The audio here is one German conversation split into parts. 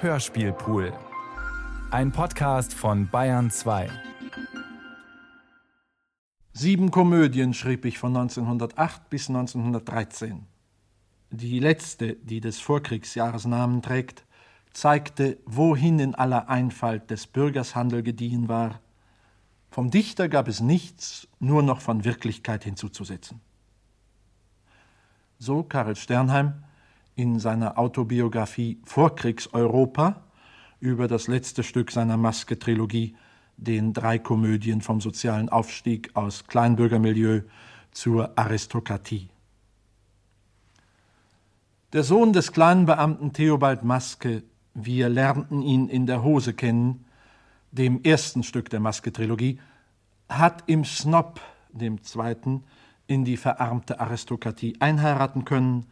Hörspielpool. Ein Podcast von Bayern 2. Sieben Komödien schrieb ich von 1908 bis 1913. Die letzte, die des Vorkriegsjahresnamen trägt, zeigte, wohin in aller Einfalt des Bürgers Handel gediehen war. Vom Dichter gab es nichts, nur noch von Wirklichkeit hinzuzusetzen. So Karl Sternheim in seiner Autobiografie Vorkriegseuropa über das letzte Stück seiner Maske-Trilogie, den drei Komödien vom sozialen Aufstieg aus Kleinbürgermilieu zur Aristokratie. Der Sohn des kleinen Beamten Theobald Maske, wir lernten ihn in der Hose kennen, dem ersten Stück der Maske-Trilogie, hat im Snob, dem zweiten, in die verarmte Aristokratie einheiraten können,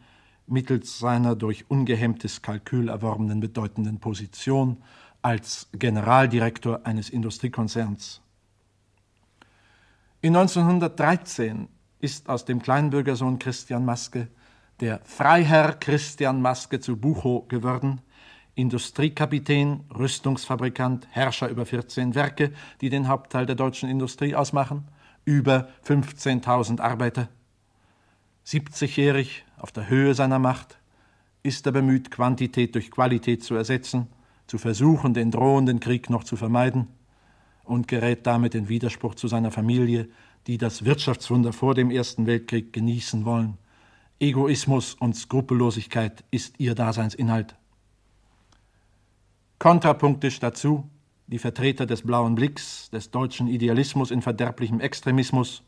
mittels seiner durch ungehemmtes Kalkül erworbenen bedeutenden Position als Generaldirektor eines Industriekonzerns. In 1913 ist aus dem Kleinbürgersohn Christian Maske der Freiherr Christian Maske zu Buchow geworden, Industriekapitän, Rüstungsfabrikant, Herrscher über 14 Werke, die den Hauptteil der deutschen Industrie ausmachen, über 15.000 Arbeiter. 70-jährig, auf der Höhe seiner Macht, ist er bemüht, Quantität durch Qualität zu ersetzen, zu versuchen, den drohenden Krieg noch zu vermeiden und gerät damit in Widerspruch zu seiner Familie, die das Wirtschaftswunder vor dem Ersten Weltkrieg genießen wollen. Egoismus und Skrupellosigkeit ist ihr Daseinsinhalt. Kontrapunktisch dazu die Vertreter des blauen Blicks, des deutschen Idealismus in verderblichem Extremismus,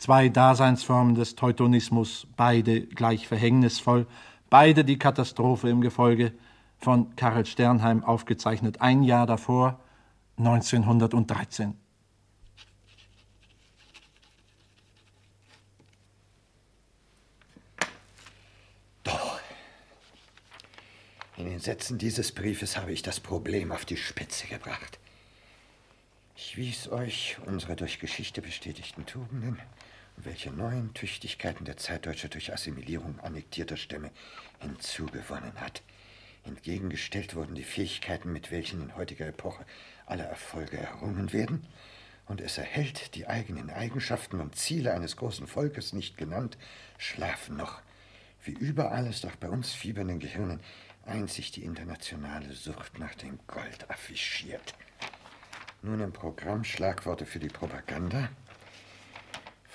zwei Daseinsformen des Teutonismus, beide gleich verhängnisvoll, beide die Katastrophe im Gefolge, von Karl Sternheim aufgezeichnet, ein Jahr davor, 1913. Doch. In den Sätzen dieses Briefes habe ich das Problem auf die Spitze gebracht. Ich wies euch unsere durch Geschichte bestätigten Tugenden welche neuen Tüchtigkeiten der Zeitdeutsche durch Assimilierung annektierter Stämme hinzugewonnen hat. Entgegengestellt wurden die Fähigkeiten, mit welchen in heutiger Epoche alle Erfolge errungen werden, und es erhält die eigenen Eigenschaften und Ziele eines großen Volkes nicht genannt, schlafen noch. Wie überall ist auch bei uns fiebernden Gehirnen einzig die internationale Sucht nach dem Gold affichiert. Nun im Programm Schlagworte für die Propaganda.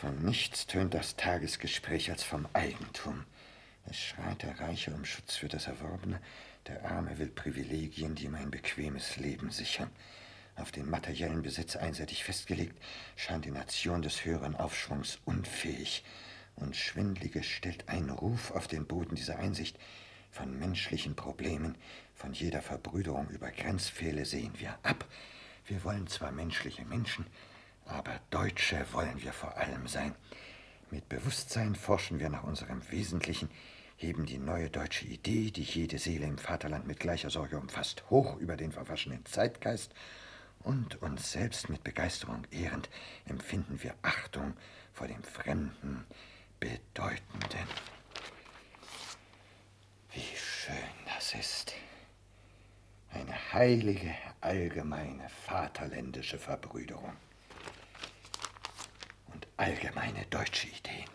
Von nichts tönt das Tagesgespräch als vom Eigentum. Es schreit der Reiche um Schutz für das Erworbene, der Arme will Privilegien, die ihm ein bequemes Leben sichern. Auf den materiellen Besitz einseitig festgelegt, scheint die Nation des höheren Aufschwungs unfähig. Und Schwindliges stellt ein Ruf auf den Boden dieser Einsicht. Von menschlichen Problemen, von jeder Verbrüderung über Grenzpfähle sehen wir ab. Wir wollen zwar menschliche Menschen, aber Deutsche wollen wir vor allem sein. Mit Bewusstsein forschen wir nach unserem Wesentlichen, heben die neue deutsche Idee, die jede Seele im Vaterland mit gleicher Sorge umfasst, hoch über den verwaschenen Zeitgeist und uns selbst mit Begeisterung ehrend empfinden wir Achtung vor dem Fremden, Bedeutenden. Wie schön das ist. Eine heilige, allgemeine, vaterländische Verbrüderung und allgemeine deutsche Ideen.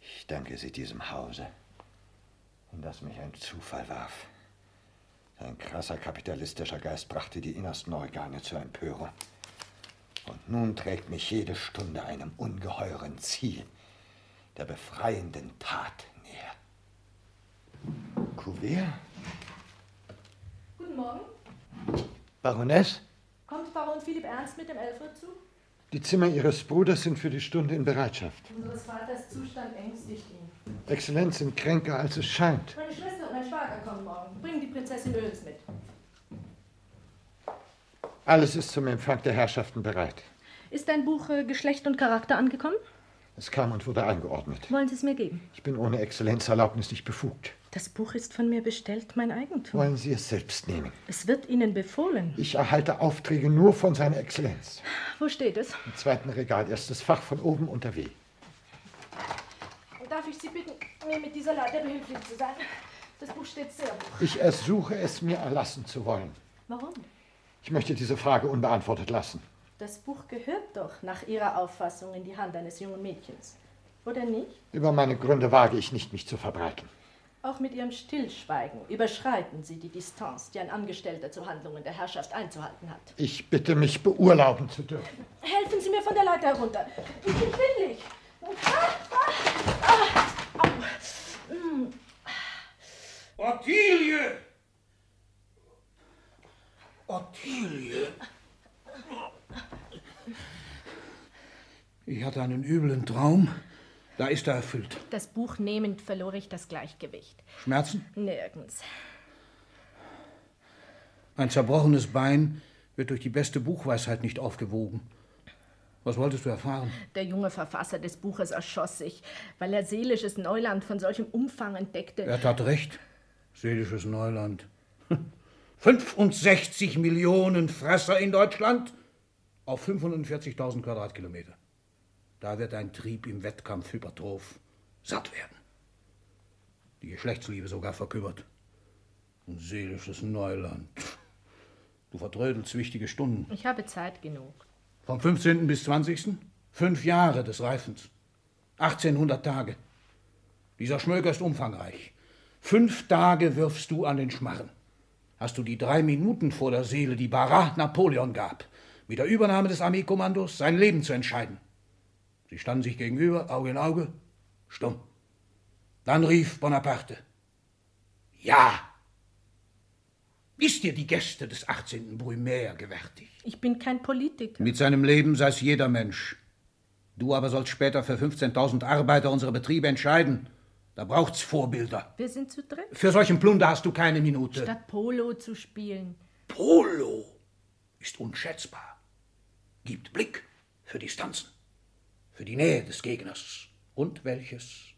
Ich danke Sie diesem Hause, in das mich ein Zufall warf. Sein krasser kapitalistischer Geist brachte die innersten Organe zur Empörung. Und nun trägt mich jede Stunde einem ungeheuren Ziel, der befreienden Tat näher. Kuvert? Guten Morgen. Baroness? Kommt Baron Philipp Ernst mit dem Elfried zu? Die Zimmer Ihres Bruders sind für die Stunde in Bereitschaft. Unseres Vaters Zustand ängstigt ihn. Exzellenz sind kränker, als es scheint. Meine Schwester und mein Schwager kommen morgen. Bringen die Prinzessin Öls mit. Alles ist zum Empfang der Herrschaften bereit. Ist dein Buch äh, Geschlecht und Charakter angekommen? Es kam und wurde eingeordnet. Wollen Sie es mir geben? Ich bin ohne Exzellenzerlaubnis nicht befugt. Das Buch ist von mir bestellt, mein Eigentum. Wollen Sie es selbst nehmen? Es wird Ihnen befohlen. Ich erhalte Aufträge nur von seiner Exzellenz. Wo steht es? Im zweiten Regal, erstes Fach von oben unter W. Darf ich Sie bitten, mir mit dieser Leiter behilflich zu sein? Das Buch steht sehr hoch. Ich ersuche es, mir erlassen zu wollen. Warum? Ich möchte diese Frage unbeantwortet lassen. Das Buch gehört doch nach Ihrer Auffassung in die Hand eines jungen Mädchens. Oder nicht? Über meine Gründe wage ich nicht, mich zu verbreiten. Auch mit Ihrem Stillschweigen überschreiten Sie die Distanz, die ein Angestellter zu Handlungen der Herrschaft einzuhalten hat. Ich bitte mich, beurlauben zu dürfen. Helfen Sie mir von der Leiter herunter. Ich bin schwindlig. Ottilie! Ottilie! Ich hatte einen üblen Traum. Da ist er erfüllt. Das Buch nehmend verlor ich das Gleichgewicht. Schmerzen? Nirgends. Ein zerbrochenes Bein wird durch die beste Buchweisheit nicht aufgewogen. Was wolltest du erfahren? Der junge Verfasser des Buches erschoss sich, weil er seelisches Neuland von solchem Umfang entdeckte. Er tat recht. Seelisches Neuland. 65 Millionen Fresser in Deutschland auf 540.000 Quadratkilometer. Da wird ein Trieb im Wettkampf hypertroph satt werden. Die Geschlechtsliebe sogar verkümmert. Ein seelisches Neuland. Du vertrödelst wichtige Stunden. Ich habe Zeit genug. Vom 15. bis 20. Fünf Jahre des Reifens. 1800 Tage. Dieser Schmöker ist umfangreich. Fünf Tage wirfst du an den Schmarren. Hast du die drei Minuten vor der Seele, die Barat Napoleon gab, mit der Übernahme des Armeekommandos sein Leben zu entscheiden. Sie standen sich gegenüber, Auge in Auge, stumm. Dann rief Bonaparte: Ja! Ist dir die Gäste des 18. Brumaire gewärtig? Ich bin kein Politiker. Mit seinem Leben sei es jeder Mensch. Du aber sollst später für 15.000 Arbeiter unsere Betriebe entscheiden. Da braucht's Vorbilder. Wir sind zu dritt. Für solchen Plunder hast du keine Minute. Statt Polo zu spielen. Polo ist unschätzbar. Gibt Blick für Distanzen, für die Nähe des Gegners. Und welches?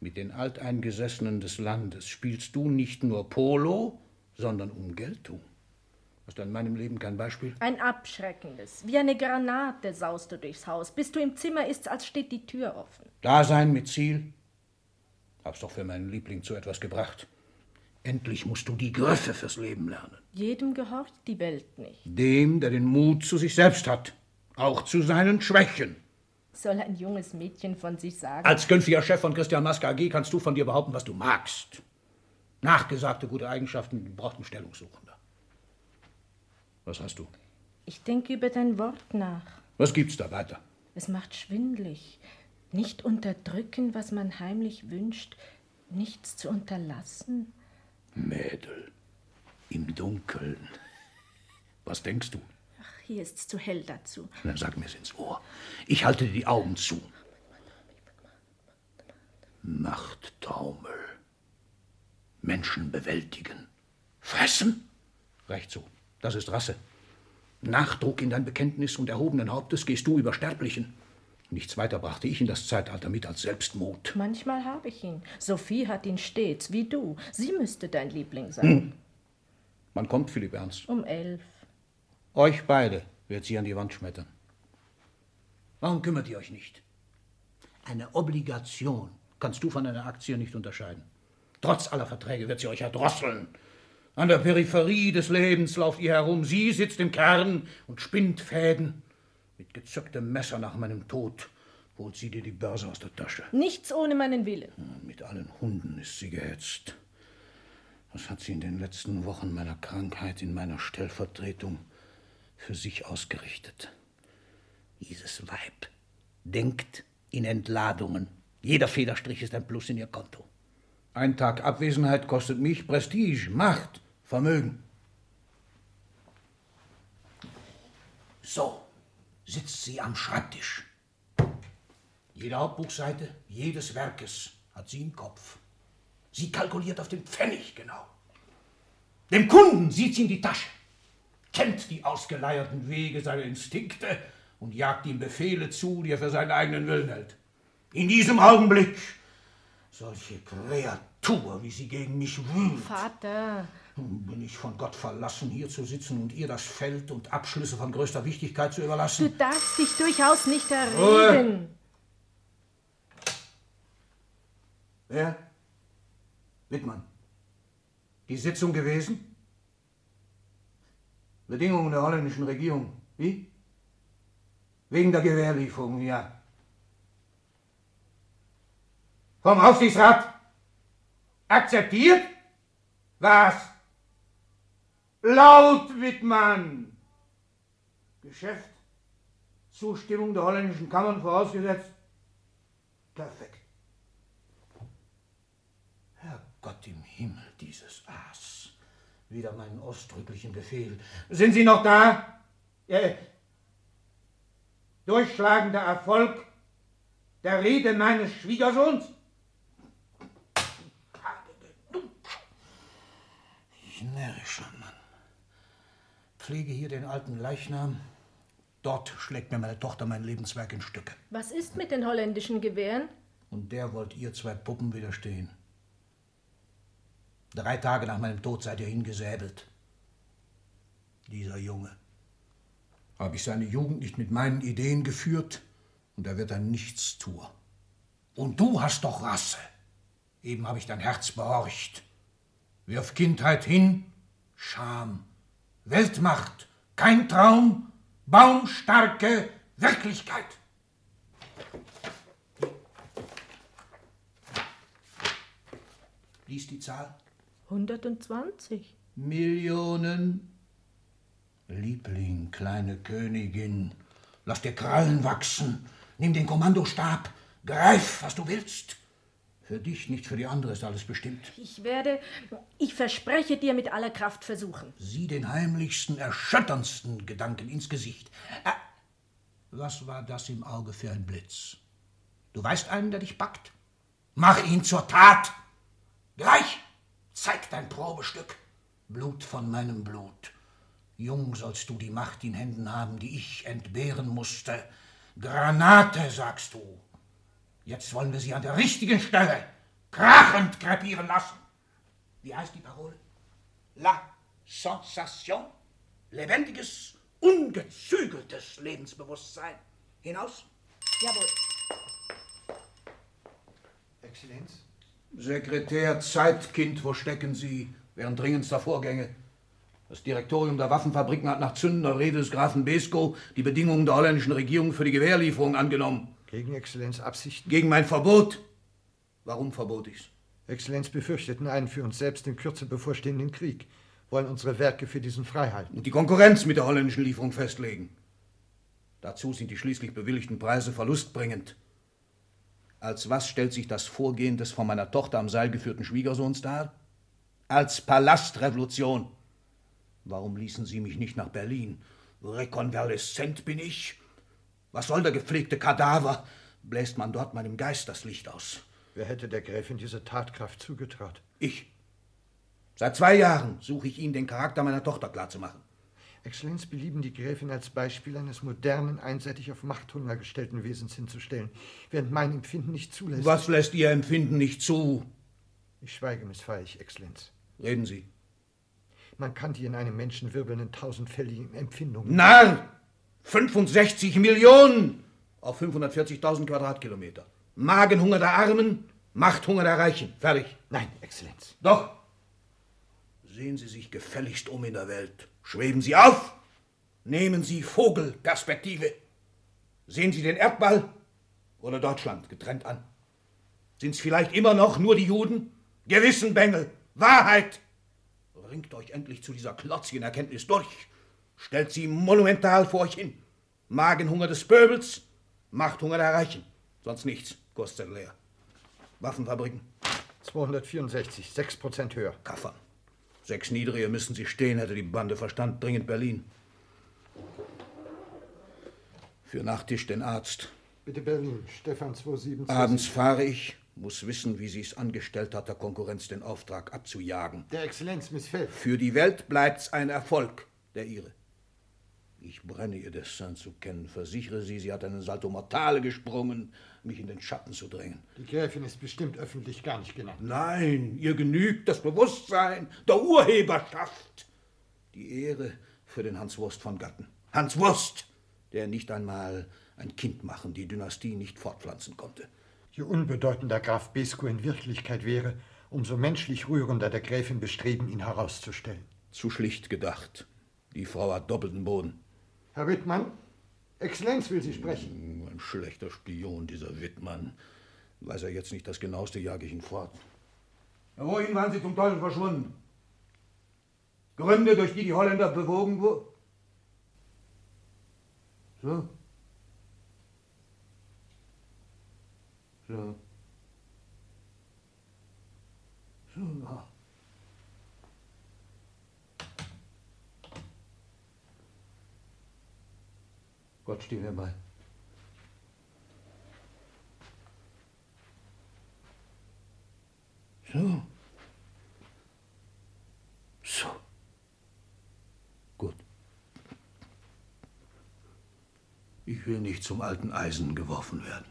Mit den Alteingesessenen des Landes spielst du nicht nur Polo, sondern um Geltung. Hast du in meinem Leben kein Beispiel? Ein abschreckendes. Wie eine Granate saust du durchs Haus. Bis du im Zimmer ist, als steht die Tür offen. Dasein mit Ziel? Hab's doch für meinen Liebling zu etwas gebracht. Endlich musst du die Griffe fürs Leben lernen. Jedem gehorcht die Welt nicht. Dem, der den Mut zu sich selbst hat. Auch zu seinen Schwächen. Soll ein junges Mädchen von sich sagen? Als künftiger Chef von Christian Maske AG kannst du von dir behaupten, was du magst. Nachgesagte gute Eigenschaften braucht ein Stellungssuchender. Was hast du? Ich denke über dein Wort nach. Was gibt's da weiter? Es macht schwindlig. Nicht unterdrücken, was man heimlich wünscht, nichts zu unterlassen. Mädel, im Dunkeln. Was denkst du? Hier ist's zu hell dazu. Na, sag mir's ins Ohr. Ich halte dir die Augen zu. Machttaumel. Menschen bewältigen. Fressen? Recht so. Das ist Rasse. Nachdruck in dein Bekenntnis und erhobenen Hauptes gehst du über Sterblichen. Nichts weiter brachte ich in das Zeitalter mit als Selbstmut. Manchmal habe ich ihn. Sophie hat ihn stets, wie du. Sie müsste dein Liebling sein. Wann kommt Philipp Ernst? Um elf. Euch beide wird sie an die Wand schmettern. Warum kümmert ihr euch nicht? Eine Obligation kannst du von einer Aktie nicht unterscheiden. Trotz aller Verträge wird sie euch erdrosseln. An der Peripherie des Lebens lauft ihr herum. Sie sitzt im Kern und spinnt Fäden. Mit gezücktem Messer nach meinem Tod holt sie dir die Börse aus der Tasche. Nichts ohne meinen Willen. Mit allen Hunden ist sie gehetzt. Was hat sie in den letzten Wochen meiner Krankheit in meiner Stellvertretung für sich ausgerichtet? Dieses Weib denkt in Entladungen. Jeder Federstrich ist ein Plus in ihr Konto. Ein Tag Abwesenheit kostet mich Prestige, Macht, Vermögen. So sitzt sie am Schreibtisch. Jede Hauptbuchseite jedes Werkes hat sie im Kopf. Sie kalkuliert auf den Pfennig genau. Dem Kunden sieht sie in die Tasche, kennt die ausgeleierten Wege seiner Instinkte und jagt ihm Befehle zu, die er für seinen eigenen Willen hält. In diesem Augenblick solche Kreatur, wie sie gegen mich wühlt. Vater, Bin ich von Gott verlassen, hier zu sitzen und ihr das Feld und Abschlüsse von größter Wichtigkeit zu du überlassen? darfst dich durchaus nicht erregen. Wer? Wittmann, die Sitzung gewesen? Bedingungen der holländischen Regierung. Wie? Wegen der Gewehrlieferung, ja. Vom Aufsichtsrat? Akzeptiert? Was? Laut, Wittmann! Geschäft? Zustimmung der holländischen Kammern vorausgesetzt? Perfekt. Herrgott im Himmel, dieses Aas. Wieder meinen ausdrücklichen Befehl. Sind Sie noch da? Äh, durchschlagender Erfolg der Rede meines Schwiegersohns? Ich närrischer Mann. Pflege hier den alten Leichnam. Dort schlägt mir meine Tochter mein Lebenswerk in Stücke. Was ist mit den holländischen Gewehren? Und der wollt ihr zwei Puppen widerstehen. Drei Tage nach meinem Tod seid ihr hingesäbelt. Dieser Junge. Habe ich seine Jugend nicht mit meinen Ideen geführt und er wird ein Nichtstuer. Und du hast doch Rasse. Eben habe ich dein Herz behorcht. Wirf Kindheit hin, Scham, Weltmacht, kein Traum, baumstarke Wirklichkeit. Lies die Zahl. 120. Millionen. Liebling, kleine Königin, lass dir Krallen wachsen, nimm den Kommandostab, greif, was du willst. Für dich, nicht für die andere ist alles bestimmt. Ich werde, ich verspreche dir mit aller Kraft versuchen. Sieh den heimlichsten, erschütterndsten Gedanken ins Gesicht. Äh, was war das im Auge für ein Blitz? Du weißt einen, der dich packt? Mach ihn zur Tat! Gleich! Zeig dein Probestück. Blut von meinem Blut. Jung sollst du die Macht in Händen haben, die ich entbehren musste. Granate, sagst du. Jetzt wollen wir sie an der richtigen Stelle krachend krepieren lassen. Wie heißt die Parole? La Sensation. Lebendiges, ungezügeltes Lebensbewusstsein. Hinaus? Jawohl. Exzellenz? Sekretär, Zeitkind, wo stecken Sie? Während dringendster Vorgänge. Das Direktorium der Waffenfabriken hat nach zündender Rede des Grafen Besko die Bedingungen der holländischen Regierung für die Gewehrlieferung angenommen. Gegen Exzellenz Absichten? Gegen mein Verbot. Warum verbot ich's? Exzellenz befürchteten einen für uns selbst in Kürze bevorstehenden Krieg, wollen unsere Werke für diesen frei halten. Und die Konkurrenz mit der holländischen Lieferung festlegen. Dazu sind die schließlich bewilligten Preise verlustbringend. Als was stellt sich das Vorgehen des von meiner Tochter am Seil geführten Schwiegersohns dar? Als Palastrevolution. Warum ließen Sie mich nicht nach Berlin? Rekonvaleszent bin ich. Was soll der gepflegte Kadaver? Bläst man dort meinem Geist das Licht aus? Wer hätte der Gräfin diese Tatkraft zugetraut? Ich. Seit zwei Jahren suche ich Ihnen den Charakter meiner Tochter klarzumachen. Exzellenz belieben die Gräfin als Beispiel eines modernen, einseitig auf Machthunger gestellten Wesens hinzustellen, während mein Empfinden nicht zulässt. Was lässt Ihr Empfinden nicht zu? Ich schweige, missfahre ich, Exzellenz. Reden Sie. Man kann die in einem Menschen wirbelnden tausendfälligen Empfindungen. Narr! 65 Millionen auf 540.000 Quadratkilometer. Magenhunger der Armen, Machthunger der Reichen. Fertig. Nein, Exzellenz. Doch. Sehen Sie sich gefälligst um in der Welt. Schweben Sie auf. Nehmen Sie Vogelperspektive. Sehen Sie den Erdball oder Deutschland getrennt an. Sind es vielleicht immer noch nur die Juden? Gewissen, Bengel, Wahrheit. Ringt euch endlich zu dieser klotzigen Erkenntnis durch. Stellt sie monumental vor euch hin. Magenhunger des Pöbels, Machthunger der Reichen. Sonst nichts, Kostet leer. Waffenfabriken? 264, 6 Prozent höher. Kaffern. Sechs Niedrige müssen sie stehen, hätte die Bande Verstand. Dringend Berlin. Für Nachtisch den Arzt. Bitte Berlin, Stefan 227. Abends fahre ich, muss wissen, wie sie es angestellt hat, der Konkurrenz den Auftrag abzujagen. Der Exzellenz missfällt. Für die Welt bleibt's ein Erfolg, der ihre. Ich brenne ihr Dessin zu kennen, versichere sie, sie hat einen Salto Mortale gesprungen, mich in den Schatten zu drängen. Die Gräfin ist bestimmt öffentlich gar nicht genannt. Nein, ihr genügt das Bewusstsein der Urheberschaft. Die Ehre für den Hans Wurst von Gatten. Hans Wurst, der nicht einmal ein Kind machen, die Dynastie nicht fortpflanzen konnte. Je unbedeutender Graf Besko in Wirklichkeit wäre, umso menschlich rührender der Gräfin Bestreben, ihn herauszustellen. Zu schlicht gedacht. Die Frau hat doppelten Boden. Herr Wittmann, Exzellenz will Sie sprechen. Ein schlechter Spion, dieser Wittmann. Weiß er jetzt nicht das Genaueste, jage ich ihn fort. Wohin waren Sie zum Teufel verschwunden? Gründe, durch die die Holländer bewogen wurden? So. So. So. ja. Gott stehe mir bei. So. So. Gut. Ich will nicht zum alten Eisen geworfen werden.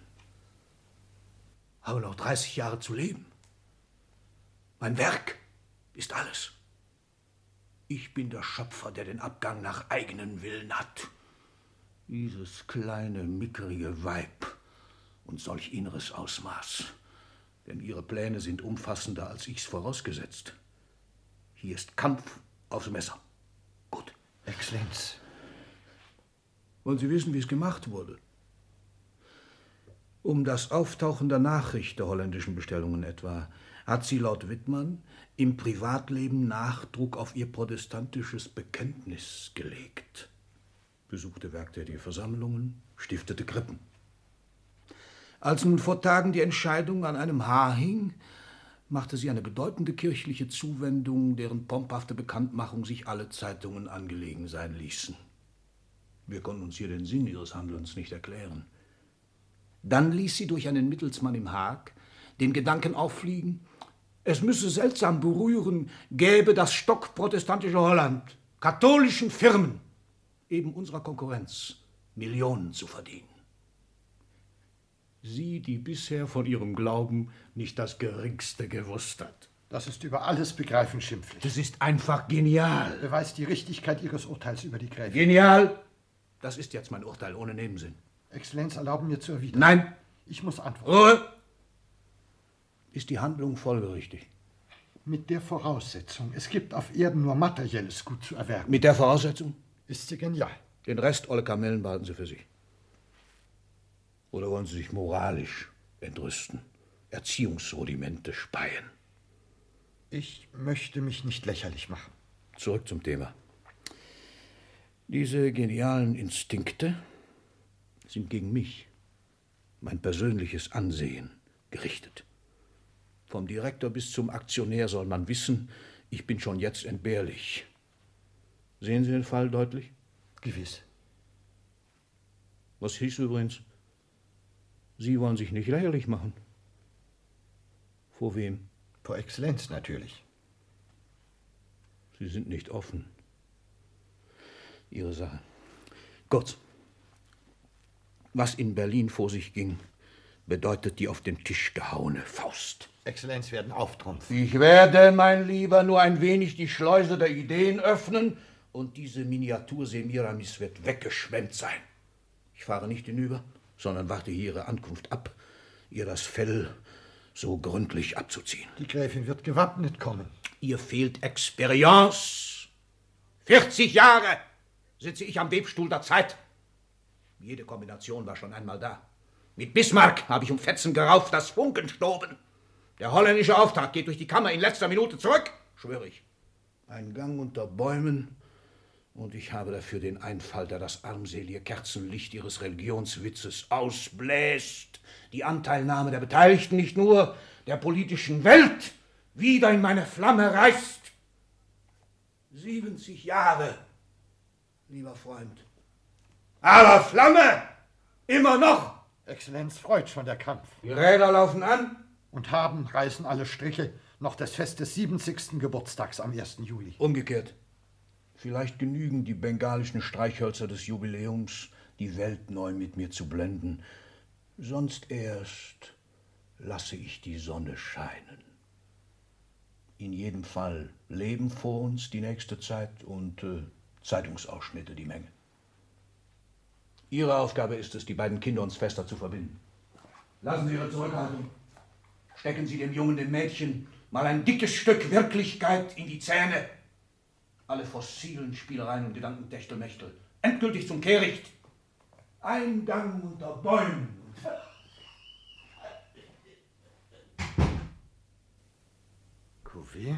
Habe noch 30 Jahre zu leben. Mein Werk ist alles. Ich bin der Schöpfer, der den Abgang nach eigenen Willen hat. Dieses kleine, mickerige Weib und solch inneres Ausmaß. Denn ihre Pläne sind umfassender, als ich's vorausgesetzt. Hier ist Kampf aufs Messer. Gut. Exzellenz. Wollen Sie wissen, wie es gemacht wurde? Um das Auftauchen der Nachricht der holländischen Bestellungen etwa hat sie laut Wittmann im Privatleben Nachdruck auf ihr protestantisches Bekenntnis gelegt, besuchte werktätige Versammlungen, stiftete Krippen. Als nun vor Tagen die Entscheidung an einem Haar hing, machte sie eine bedeutende kirchliche Zuwendung, deren pomphafte Bekanntmachung sich alle Zeitungen angelegen sein ließen. Wir konnten uns hier den Sinn ihres Handelns nicht erklären. Dann ließ sie durch einen Mittelsmann im Haag den Gedanken auffliegen, es müsse seltsam berühren, gäbe das stockprotestantische Holland katholischen Firmen, eben unserer Konkurrenz, Millionen zu verdienen. Sie, die bisher von ihrem Glauben nicht das geringste gewusst hat. Das ist über alles Begreifen schimpflich. Das ist einfach genial. Beweist die Richtigkeit Ihres Urteils über die Gräfin. Genial! Das ist jetzt mein Urteil ohne Nebensinn. Exzellenz, erlauben mir zu erwidern. Nein! Ich muss antworten. Ruhe! Ist die Handlung folgerichtig? Mit der Voraussetzung, es gibt auf Erden nur materielles Gut zu erwerben. Mit der Voraussetzung? Ist sie genial. Den Rest, olle Kamellen, behalten Sie für sich. Oder wollen Sie sich moralisch entrüsten? Erziehungsrudimente speien? Ich möchte mich nicht lächerlich machen. Zurück zum Thema. Diese genialen Instinkte sind gegen mich, mein persönliches Ansehen, gerichtet. Vom Direktor bis zum Aktionär soll man wissen, ich bin schon jetzt entbehrlich. Sehen Sie den Fall deutlich? Gewiss. Was hieß übrigens? Sie wollen sich nicht lächerlich machen. Vor wem? Vor Exzellenz natürlich. Sie sind nicht offen. Ihre Sache. Kurz. Was in Berlin vor sich ging, bedeutet die auf den Tisch gehauene Faust. Exzellenz werden auftrumpfen. Ich werde, mein Lieber, nur ein wenig die Schleuse der Ideen öffnen und diese Miniatur Semiramis wird weggeschwemmt sein. Ich fahre nicht hinüber, sondern warte hier ihre Ankunft ab, ihr das Fell so gründlich abzuziehen. Die Gräfin wird gewappnet kommen. Ihr fehlt Experience. 40 Jahre sitze ich am Webstuhl der Zeit. Jede Kombination war schon einmal da. Mit Bismarck habe ich um Fetzen gerauft, das Funken stoben. Der holländische Auftrag geht durch die Kammer in letzter Minute zurück, schwöre ich. Ein Gang unter Bäumen und ich habe dafür den Einfall, der das armselige Kerzenlicht ihres Religionswitzes ausbläst. Die Anteilnahme der Beteiligten nicht nur, der politischen Welt wieder in meine Flamme reißt. 70 Jahre, lieber Freund. Aber Flamme! Immer noch! Exzellenz freut schon der Kampf. Die Räder laufen an. Und haben reißen alle Striche noch des Fest des 70. Geburtstags am 1. Juli. Umgekehrt. Vielleicht genügen die bengalischen Streichhölzer des Jubiläums, die Welt neu mit mir zu blenden. Sonst erst lasse ich die Sonne scheinen. In jedem Fall Leben vor uns die nächste Zeit und äh, Zeitungsausschnitte die Menge. Ihre Aufgabe ist es, die beiden Kinder uns fester zu verbinden. Lassen Sie Ihre Zurückhaltung. Stecken Sie dem Jungen, dem Mädchen Mal ein dickes Stück Wirklichkeit in die Zähne. Alle fossilen Spielereien und Gedankentechtelmechtel. Endgültig zum Kehricht. Eingang unter Bäumen. Kuvert?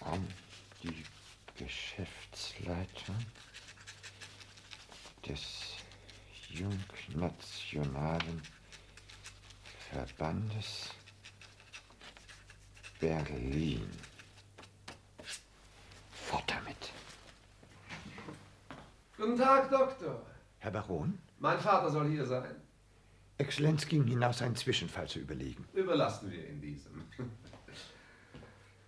An die Geschäftsleitung des Jungnationalen Verbandes Berlin. Fort damit. Guten Tag, Doktor. Herr Baron? Mein Vater soll hier sein. Exzellenz ging hinaus, einen Zwischenfall zu überlegen. Überlassen wir ihn diesem.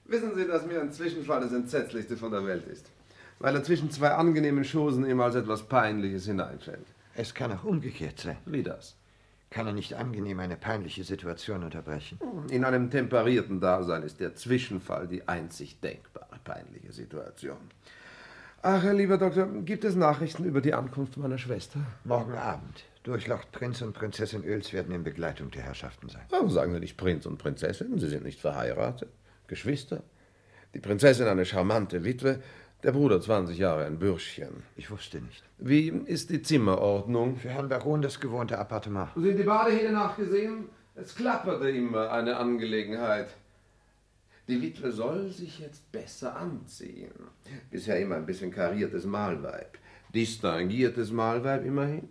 Wissen Sie, dass mir ein Zwischenfall das Entsetzlichste von der Welt ist? Weil er zwischen zwei angenehmen Chosen ihm als etwas Peinliches hineinfällt. Es kann auch umgekehrt sein. Wie das? Kann er nicht angenehm eine peinliche Situation unterbrechen? In einem temperierten Dasein ist der Zwischenfall die einzig denkbare peinliche Situation. Ach, Herr lieber Doktor, gibt es Nachrichten über die Ankunft meiner Schwester? Morgen Abend. Durchlaucht Prinz und Prinzessin Öls werden in Begleitung der Herrschaften sein. Warum sagen Sie nicht Prinz und Prinzessin? Sie sind nicht verheiratet. Geschwister. Die Prinzessin eine charmante Witwe, der Bruder 20 Jahre ein Bürschchen. Ich wusste nicht. Wie ist die Zimmerordnung? Für Herrn Baron das gewohnte Appartement. Sind die Badehähne nachgesehen? Es klapperte immer eine Angelegenheit. Die Witwe soll sich jetzt besser anziehen. Bisher immer ein bisschen kariertes Malweib. Distinguiertes Malweib immerhin.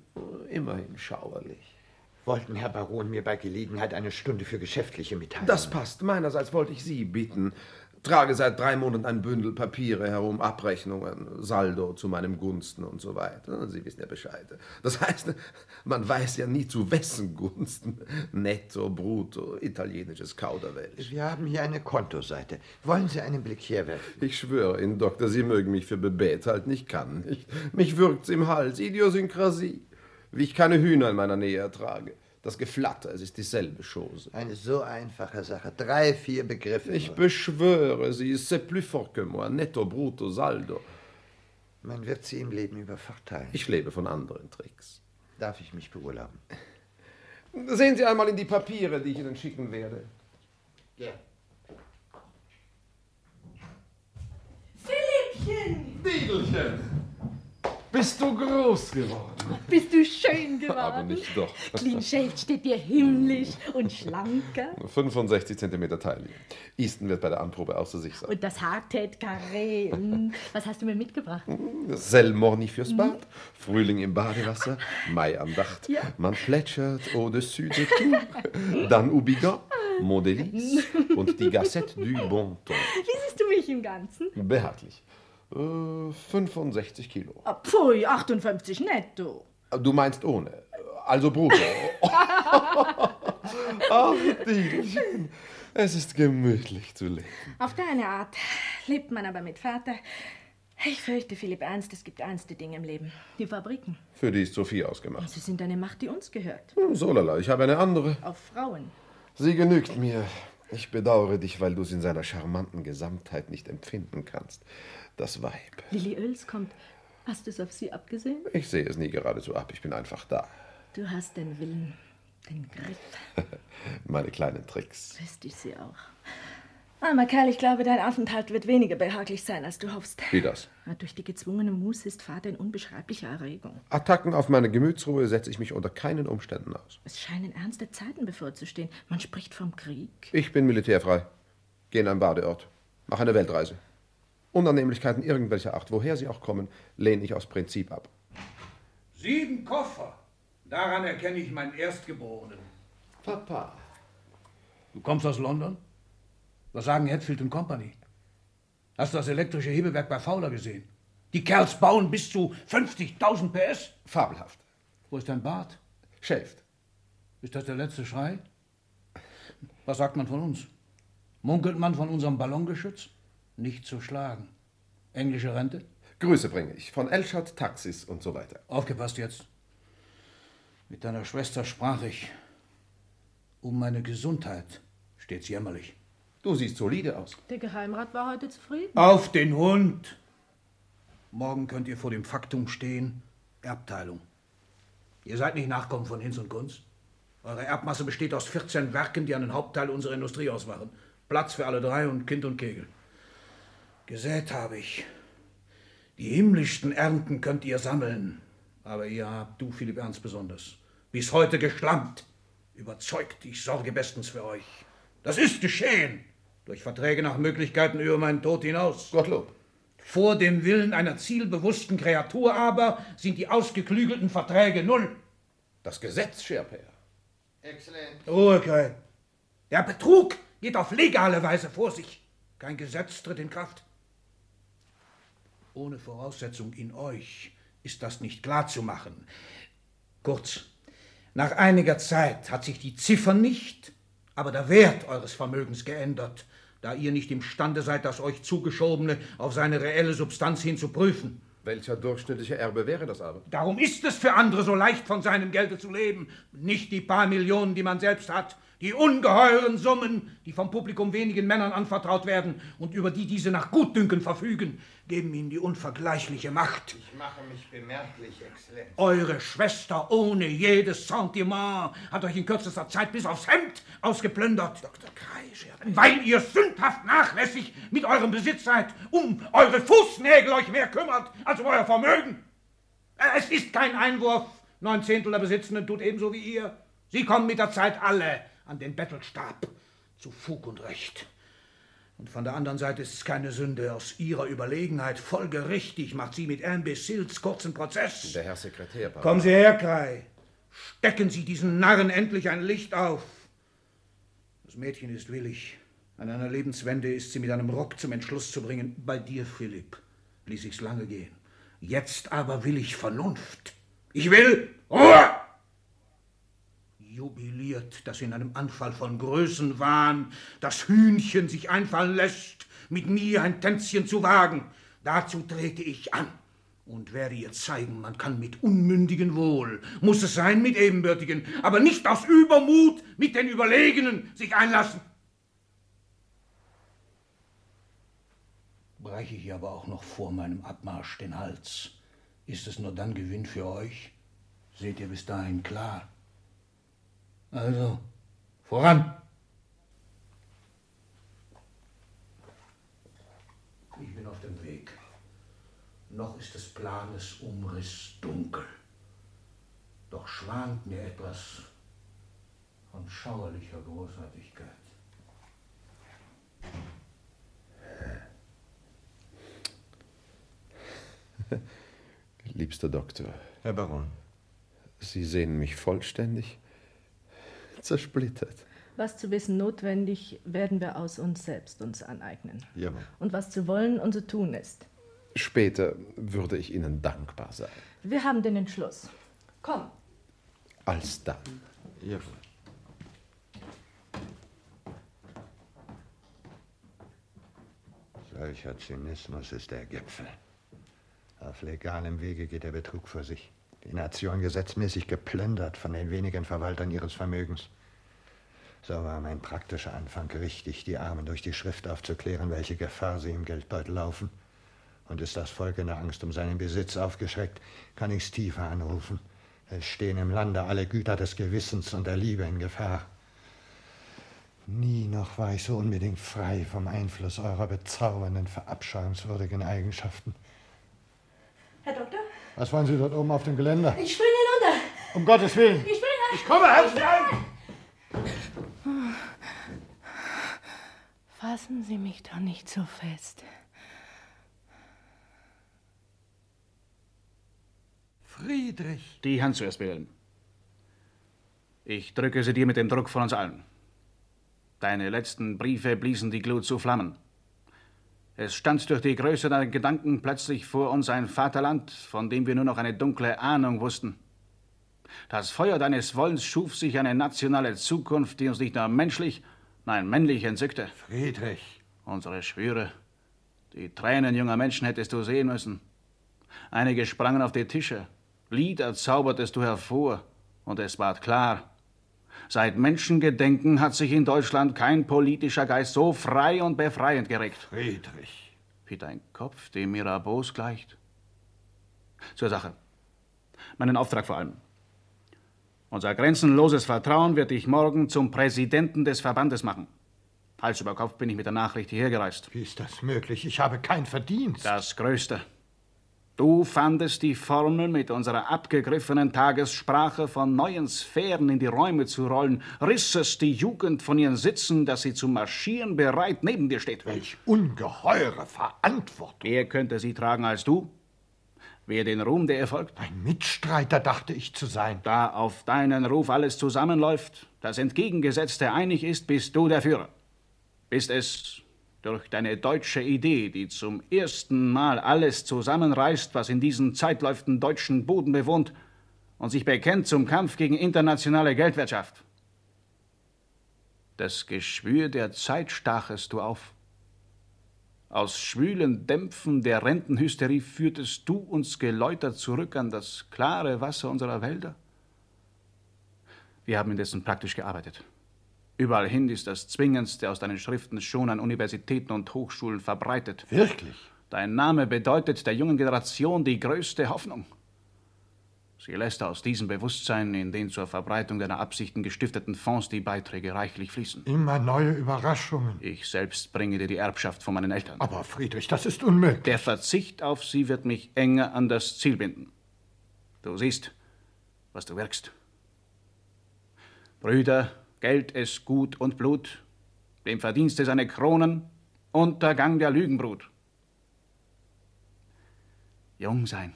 Immerhin schauerlich. Wollten Herr Baron mir bei Gelegenheit eine Stunde für geschäftliche Mitteilungen? Das passt. Meinerseits wollte ich Sie bitten. Trage seit drei Monaten ein Bündel Papiere herum, Abrechnungen, Saldo zu meinem Gunsten und so weiter. Sie wissen ja Bescheid. Das heißt, man weiß ja nie zu wessen Gunsten. Netto, brutto, italienisches Kauderwelsch. Wir haben hier eine Kontoseite. Wollen Sie einen Blick herwerfen? Ich schwöre Ihnen, Doktor, Sie mögen mich für Bebät halten. Ich kann nicht. Mich würgt's im Hals. Idiosynkrasie. Wie ich keine Hühner in meiner Nähe ertrage. Das Geflatter, es ist dieselbe Chose. Eine so einfache Sache. Drei, vier Begriffe. Ich nur. beschwöre Sie, c'est plus fort que moi. Netto, brutto, saldo. Man wird sie im Leben über verteilen. Ich lebe von anderen Tricks. Darf ich mich beurlauben? Sehen Sie einmal in die Papiere, die ich Ihnen schicken werde. Ja. Philippchen! Diedelchen, bist du groß geworden? Bist du schön geworden? Aber nicht doch. Clean shaved steht dir himmlisch und schlanker. 65 cm Taille. Easton wird bei der Anprobe außer sich sein. Und das Haar tät carré. Was hast du mir mitgebracht? Sel Morny fürs Bad, Frühling im Badewasser, Maiandacht. Ja. Man plätschert au-dessus de tout. Dann Oubigan, Mondelice und die Gassette du Bon Ton. Wie siehst du mich im Ganzen? Behaglich. Äh, 65 Kilo. Ah, Pfui, 58 netto. Du meinst ohne. Also brutto. Ach, Diedelchen. Es ist gemütlich zu leben. Auf deine Art lebt man aber mit Vater. Ich fürchte, Philipp Ernst, es gibt ernste Dinge im Leben. Die Fabriken. Für die ist Sophie ausgemacht. Sie sind eine Macht, die uns gehört. Hm, So lala, ich habe eine andere. Auf Frauen. Sie genügt mir. Ich bedauere dich, weil du es in seiner charmanten Gesamtheit nicht empfinden kannst. Das Weib. Lilly Oels kommt. Hast du es auf sie abgesehen? Ich sehe es nie geradezu ab. Ich bin einfach da. Du hast den Willen, den Griff. Meine kleinen Tricks. Wüsste ich sie auch. Armer Kerl, ich glaube, dein Aufenthalt wird weniger behaglich sein, als du hoffst. Wie das? Durch die gezwungene Muße ist Vater in unbeschreiblicher Erregung. Attacken auf meine Gemütsruhe setze ich mich unter keinen Umständen aus. Es scheinen ernste Zeiten bevorzustehen. Man spricht vom Krieg. Ich bin militärfrei. Geh in einen Badeort. Mach eine Weltreise. Unannehmlichkeiten irgendwelcher Art, woher sie auch kommen, lehne ich aus Prinzip ab. Sieben Koffer. Daran erkenne ich meinen Erstgeborenen. Papa. Du kommst aus London? Was sagen Hatfield und Company? Hast du das elektrische Hebewerk bei Fowler gesehen? Die Kerls bauen bis zu 50.000 PS. Fabelhaft. Wo ist dein Bart? Schäft. Ist das der letzte Schrei? Was sagt man von uns? Munkelt man von unserem Ballongeschütz? Nicht zu schlagen. Englische Rente? Grüße bringe ich. Von Elschat, Taxis und so weiter. Aufgepasst jetzt. Mit deiner Schwester sprach ich. Um meine Gesundheit steht's jämmerlich. Du siehst solide aus. Der Geheimrat war heute zufrieden. Auf den Hund! Morgen könnt ihr vor dem Faktum stehen: Erbteilung. Ihr seid nicht Nachkommen von Hinz und Kunz. Eure Erbmasse besteht aus 14 Werken, die einen Hauptteil unserer Industrie ausmachen. Platz für alle drei und Kind und Kegel. Gesät habe ich. Die himmlischsten Ernten könnt ihr sammeln. Aber ihr habt, du Philipp Ernst besonders, bis heute geschlampt. Überzeugt, ich sorge bestens für euch. Das ist geschehen. Durch Verträge nach Möglichkeiten über meinen Tod hinaus. Gottlob. Vor dem Willen einer zielbewussten Kreatur aber sind die ausgeklügelten Verträge null. Das Gesetz, Scherper. Exzellent. Ruhe, Kai. Der Betrug geht auf legale Weise vor sich. Kein Gesetz tritt in Kraft. Ohne Voraussetzung in euch ist das nicht klar zu machen. Kurz, nach einiger Zeit hat sich die Ziffer nicht, aber der Wert eures Vermögens geändert, da ihr nicht imstande seid, das euch zugeschobene auf seine reelle Substanz hin zu prüfen. Welcher durchschnittliche Erbe wäre das aber? Darum ist es für andere so leicht, von seinem Gelde zu leben. Nicht die paar Millionen, die man selbst hat. Die ungeheuren Summen, die vom Publikum wenigen Männern anvertraut werden und über die diese nach Gutdünken verfügen, geben ihnen die unvergleichliche Macht. Ich mache mich bemerklich, Exzellenz. Eure Schwester ohne jedes Sentiment hat euch in kürzester Zeit bis aufs Hemd ausgeplündert. Dr. Kreisch, weil ihr sündhaft nachlässig mit eurem Besitz seid, um eure Fußnägel euch mehr kümmert als um euer Vermögen. Es ist kein Einwurf. Neun Zehntel der Besitzenden tut ebenso wie ihr. Sie kommen mit der Zeit alle an den Bettelstab zu Fug und Recht. Und von der anderen Seite ist es keine Sünde. Aus ihrer Überlegenheit folgerichtig macht sie mit Imbeciles kurzen Prozess. Der Herr Sekretär, Papa. Kommen Sie her, Kai. Stecken Sie diesen Narren endlich ein Licht auf. Das Mädchen ist willig. An einer Lebenswende ist sie mit einem Rock zum Entschluss zu bringen. Bei dir, Philipp, ließ ich's lange gehen. Jetzt aber will ich Vernunft. Ich will Ruhe! Jubiliert, dass in einem Anfall von Größenwahn das Hühnchen sich einfallen lässt, mit mir ein Tänzchen zu wagen. Dazu trete ich an und werde ihr zeigen, man kann mit Unmündigen wohl, muss es sein mit Ebenbürtigen, aber nicht aus Übermut mit den Überlegenen sich einlassen. Breche ich aber auch noch vor meinem Abmarsch den Hals, ist es nur dann Gewinn für euch? Seht ihr bis dahin klar? Also, voran! Ich bin auf dem Weg. Noch ist des Planes Umriss dunkel. Doch schwant mir etwas von schauerlicher Großartigkeit. Liebster Doktor, Herr Baron. Sie sehen mich vollständig zersplittert. Was zu wissen notwendig, werden wir aus uns selbst uns aneignen. Jawohl. Und was zu wollen und zu tun ist. Später würde ich Ihnen dankbar sein. Wir haben den Entschluss. Komm, Alsdann. Jawohl. Solcher Zynismus ist der Gipfel. Auf legalem Wege geht der Betrug vor sich. Die Nation gesetzmäßig geplündert von den wenigen Verwaltern ihres Vermögens. So war mein praktischer Anfang richtig, die Armen durch die Schrift aufzuklären, welche Gefahr sie im Geldbeutel laufen. Und ist das Volk in der Angst um seinen Besitz aufgeschreckt, kann ich's tiefer anrufen. Es stehen im Lande alle Güter des Gewissens und der Liebe in Gefahr. Nie noch war ich so unbedingt frei vom Einfluss eurer bezaubernden, verabscheuungswürdigen Eigenschaften. Was wollen Sie dort oben auf dem Geländer? ich springe hinunter. Um Gottes Willen! Ich springe. Ich komme, helft mir ein! fassen Sie mich doch nicht so fest. Friedrich. Die Hand zuerst wählen. Ich drücke sie dir mit dem Druck von uns allen. Deine letzten Briefe bliesen die Glut zu Flammen. Es stand durch die Größe deiner Gedanken plötzlich vor uns ein Vaterland, von dem wir nur noch eine dunkle Ahnung wussten. Das Feuer deines Wollens schuf sich eine nationale Zukunft, die uns nicht nur menschlich, nein, männlich entzückte. Friedrich! Unsere Schwüre, die Tränen junger Menschen hättest du sehen müssen. Einige sprangen auf die Tische, Lieder zaubertest du hervor, und es ward klar. Seit Menschengedenken hat sich in Deutschland kein politischer Geist so frei und befreiend geregt, Friedrich! wie dein Kopf dem Mirabeaus gleicht. Zur Sache. Meinen Auftrag vor allem. Unser grenzenloses Vertrauen wird dich morgen zum Präsidenten des Verbandes machen. Hals über Kopf bin ich mit der Nachricht hierher gereist. Wie ist das möglich? Ich habe kein Verdienst. Das Größte. Du fandest die Formel, mit unserer abgegriffenen Tagessprache von neuen Sphären in die Räume zu rollen, rissest die Jugend von ihren Sitzen, dass sie zum Marschieren bereit neben dir steht. Welch ungeheure Verantwortung. Wer könnte sie tragen als du? Wer den Ruhm, der erfolgt? Ein Mitstreiter dachte ich zu sein. Da auf deinen Ruf alles zusammenläuft, das Entgegengesetzte einig ist, bist du der Führer. Bist es durch deine deutsche Idee, die zum ersten Mal alles zusammenreißt, was in diesen Zeitläuften deutschen Boden bewohnt und sich bekennt zum Kampf gegen internationale Geldwirtschaft. Das Geschwür der Zeit stachest du auf. Aus schwülen Dämpfen der Rentenhysterie führtest du uns geläutert zurück an das klare Wasser unserer Wälder. Wir haben indessen praktisch gearbeitet. Überall hin ist das Zwingendste aus deinen Schriften schon an Universitäten und Hochschulen verbreitet. Wirklich? Dein Name bedeutet der jungen Generation die größte Hoffnung. Sie lässt aus diesem Bewusstsein in den zur Verbreitung deiner Absichten gestifteten Fonds die Beiträge reichlich fließen. Immer neue Überraschungen. Ich selbst bringe dir die Erbschaft von meinen Eltern. Aber Friedrich, das ist unmöglich. Der Verzicht auf sie wird mich enger an das Ziel binden. Du siehst, was du wirkst. Brüder, Geld ist Gut und Blut, dem Verdienste seine Kronen, Untergang der Lügenbrut. Jung sein,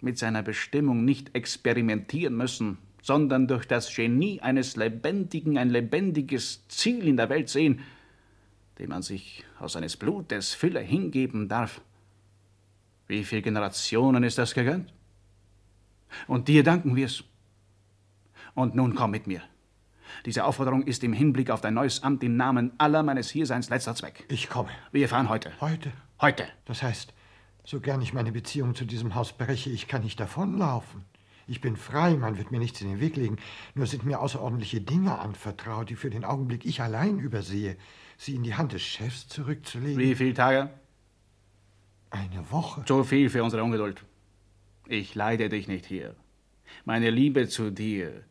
mit seiner Bestimmung nicht experimentieren müssen, sondern durch das Genie eines Lebendigen ein lebendiges Ziel in der Welt sehen, dem man sich aus seines Blutes Fülle hingeben darf. Wie viele Generationen ist das gegönnt? Und dir danken wir's. Und nun komm mit mir. Diese Aufforderung ist im Hinblick auf dein neues Amt im Namen aller meines Hierseins letzter Zweck. Ich komme. Wir fahren heute. Heute? Heute. Das heißt, so gern ich meine Beziehung zu diesem Haus breche, ich kann nicht davonlaufen. Ich bin frei, man wird mir nichts in den Weg legen. Nur sind mir außerordentliche Dinge anvertraut, die für den Augenblick ich allein übersehe. Sie in die Hand des Chefs zurückzulegen. Wie viele Tage? Eine Woche. So viel für unsere Ungeduld. Ich leide dich nicht hier. Meine Liebe zu dir,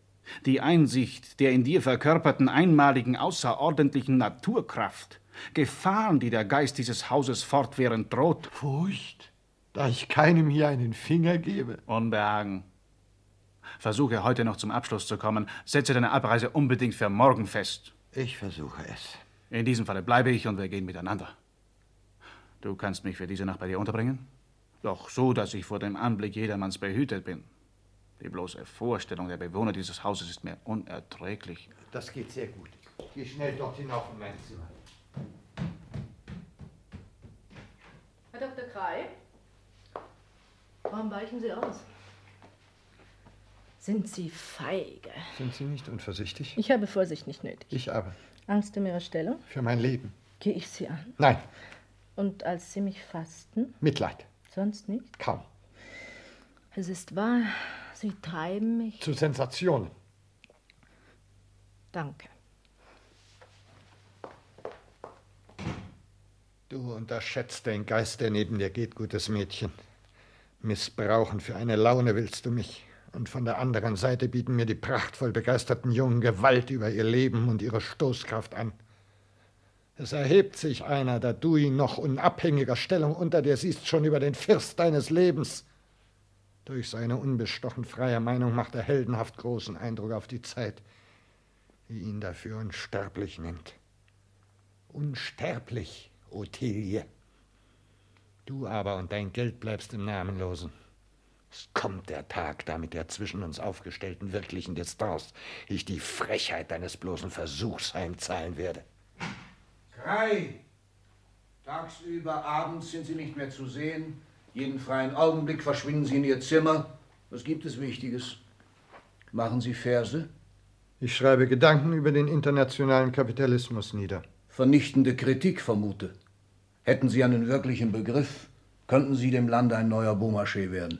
die Einsicht der in dir verkörperten einmaligen außerordentlichen Naturkraft, Gefahren, die der Geist dieses Hauses fortwährend droht. Furcht, da ich keinem hier einen Finger gebe. Unbehagen. Versuche heute noch zum Abschluss zu kommen. Setze deine Abreise unbedingt für morgen fest. Ich versuche es. In diesem Falle bleibe ich und wir gehen miteinander. Du kannst mich für diese Nacht bei dir unterbringen? Doch so, dass ich vor dem Anblick jedermanns behütet bin. Die bloße Vorstellung der Bewohner dieses Hauses ist mir unerträglich. Das geht sehr gut. Geh schnell dort hinauf in mein Zimmer. Herr Dr. Krei, warum weichen Sie aus? Sind Sie feige? Sind Sie nicht unvorsichtig? Ich habe Vorsicht nicht nötig. Ich aber. Angst um Ihre Stellung? Für mein Leben. Gehe ich Sie an? Nein. Und als Sie mich fassten? Mitleid. Sonst nicht? Kaum. Es ist wahr, Sie treiben mich. Zu Sensationen. Danke. Du unterschätzt den Geist, der neben dir geht, gutes Mädchen. Missbrauchen für eine Laune willst du mich. Und von der anderen Seite bieten mir die prachtvoll begeisterten Jungen Gewalt über ihr Leben und ihre Stoßkraft an. Es erhebt sich einer, da du ihn noch unabhängiger Stellung unter dir siehst, schon über den First deines Lebens. Durch seine unbestochen freie Meinung macht er heldenhaft großen Eindruck auf die Zeit, die ihn dafür unsterblich nennt. Unsterblich, Ottilie. Du aber und dein Geld bleibst im Namenlosen. Es kommt der Tag, da mit der zwischen uns aufgestellten wirklichen Distanz ich die Frechheit deines bloßen Versuchs heimzahlen werde. Krei! Tagsüber, abends sind Sie nicht mehr zu sehen. Jeden freien Augenblick verschwinden Sie in Ihr Zimmer. Was gibt es Wichtiges? Machen Sie Verse? Ich schreibe Gedanken über den internationalen Kapitalismus nieder. Vernichtende Kritik vermute. Hätten Sie einen wirklichen Begriff, könnten Sie dem Lande ein neuer Beaumarchais werden.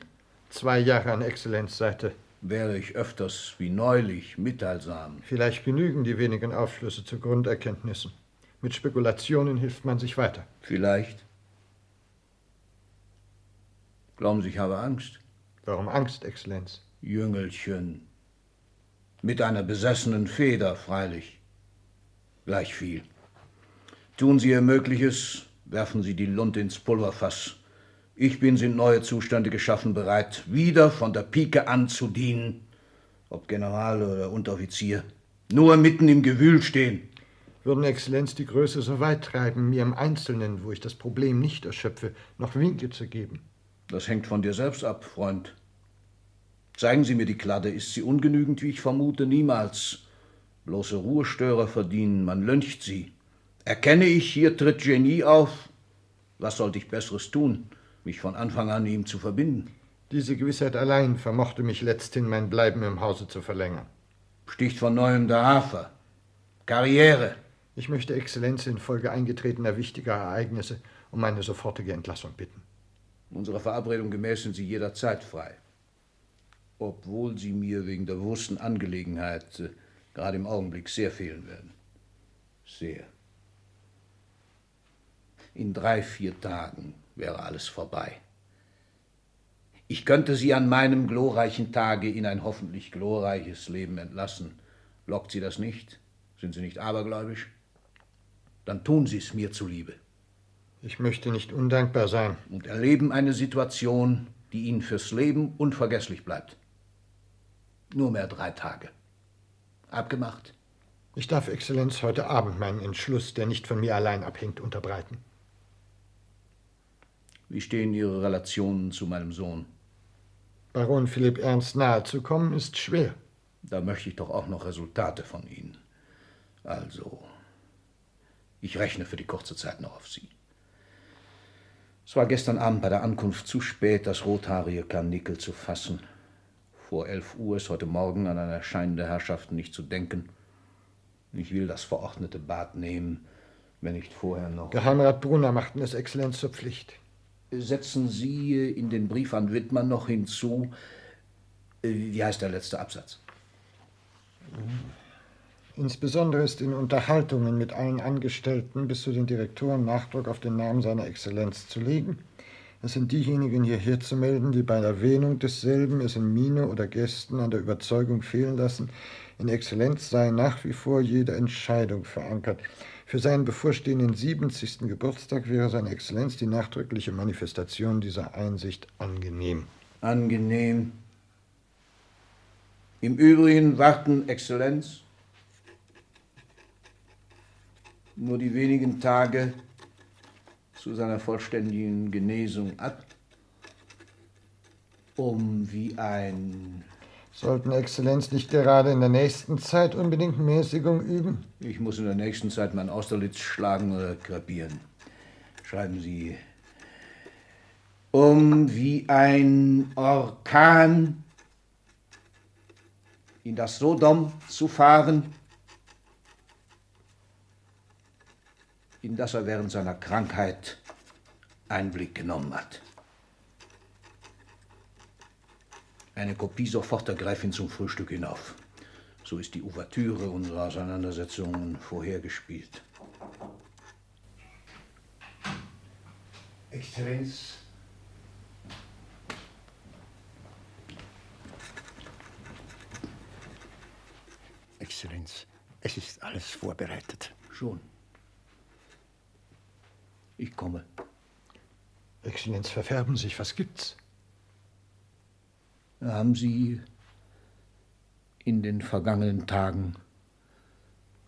Zwei Jahre an Exzellenzseite. Wäre ich öfters wie neulich mitteilsam. Vielleicht genügen die wenigen Aufschlüsse zu Grunderkenntnissen. Mit Spekulationen hilft man sich weiter. Vielleicht. Glauben Sie, ich habe Angst? Warum Angst, Exzellenz? Jüngelchen, Mit einer besessenen Feder, freilich. Gleich viel. Tun Sie Ihr Mögliches, werfen Sie die Lund ins Pulverfass. Ich bin, sind neue Zustände geschaffen, bereit, wieder von der Pike an zu dienen, ob General oder Unteroffizier. Nur mitten im Gewühl stehen. Würden Exzellenz die Größe so weit treiben, mir im Einzelnen, wo ich das Problem nicht erschöpfe, noch Winke zu geben? Das hängt von dir selbst ab, Freund. Zeigen Sie mir die Kladde. Ist sie ungenügend, wie ich vermute? Niemals. Bloße Ruhestörer verdienen, man lyncht sie. Erkenne ich, hier tritt Genie auf. Was sollte ich Besseres tun, mich von Anfang an ihm zu verbinden? Diese Gewissheit allein vermochte mich letzthin mein Bleiben im Hause zu verlängern. Sticht von neuem der Hafer. Karriere. Ich möchte Exzellenz infolge eingetretener wichtiger Ereignisse um meine sofortige Entlassung bitten. Unserer Verabredung gemäß sind Sie jederzeit frei obwohl sie mir wegen der Wurstenangelegenheit äh, gerade im Augenblick sehr fehlen werden. Sehr. In drei, vier Tagen wäre alles vorbei. Ich könnte sie an meinem glorreichen Tage in ein hoffentlich glorreiches Leben entlassen. Lockt sie das nicht? Sind Sie nicht abergläubisch? Dann tun Sie es mir zuliebe. Ich möchte nicht undankbar sein. Und erleben eine Situation, die Ihnen fürs Leben unvergesslich bleibt. Nur mehr drei Tage. Abgemacht? Ich darf Exzellenz heute Abend meinen Entschluss, der nicht von mir allein abhängt, unterbreiten. Wie stehen Ihre Relationen zu meinem Sohn? Baron Philipp Ernst nahe zu kommen, ist schwer. Da möchte ich doch auch noch Resultate von Ihnen. Also, ich rechne für die kurze Zeit noch auf Sie. Es war gestern Abend bei der Ankunft zu spät, das rothaarige Karnickel zu fassen. Vor elf Uhr ist heute Morgen an ein Erscheinen der Herrschaften nicht zu denken. Ich will das verordnete Bad nehmen, wenn nicht vorher noch. Geheimrat Brunner machten es Exzellenz zur Pflicht. Setzen Sie in den Brief an Wittmann noch hinzu, äh, wie heißt der letzte Absatz? Insbesondere ist in Unterhaltungen mit allen Angestellten bis zu den Direktoren Nachdruck auf den Namen seiner Exzellenz zu legen es sind diejenigen hierher zu melden, die bei Erwähnung desselben es in Mine oder Gästen an der Überzeugung fehlen lassen, in Exzellenz sei nach wie vor jede Entscheidung verankert. Für seinen bevorstehenden 70. Geburtstag wäre seine Exzellenz die nachdrückliche Manifestation dieser Einsicht angenehm. Angenehm. Im Übrigen warten Exzellenz nur die wenigen Tage, zu seiner vollständigen Genesung ab, um wie ein... Sollten Exzellenz nicht gerade in der nächsten Zeit unbedingt Mäßigung üben? Ich muss in der nächsten Zeit mein Austerlitz schlagen oder krepieren. Schreiben Sie, um wie ein Orkan in das Sodom zu fahren, in das er während seiner Krankheit Einblick genommen hat. Eine Kopie sofort der Gräfin zum Frühstück hinauf. So ist die Ouvertüre unserer Auseinandersetzungen vorhergespielt. Exzellenz. Exzellenz, es ist alles vorbereitet. Schon. Ich komme. Exzellenz, verfärben sich. Was gibt's? Haben Sie in den vergangenen Tagen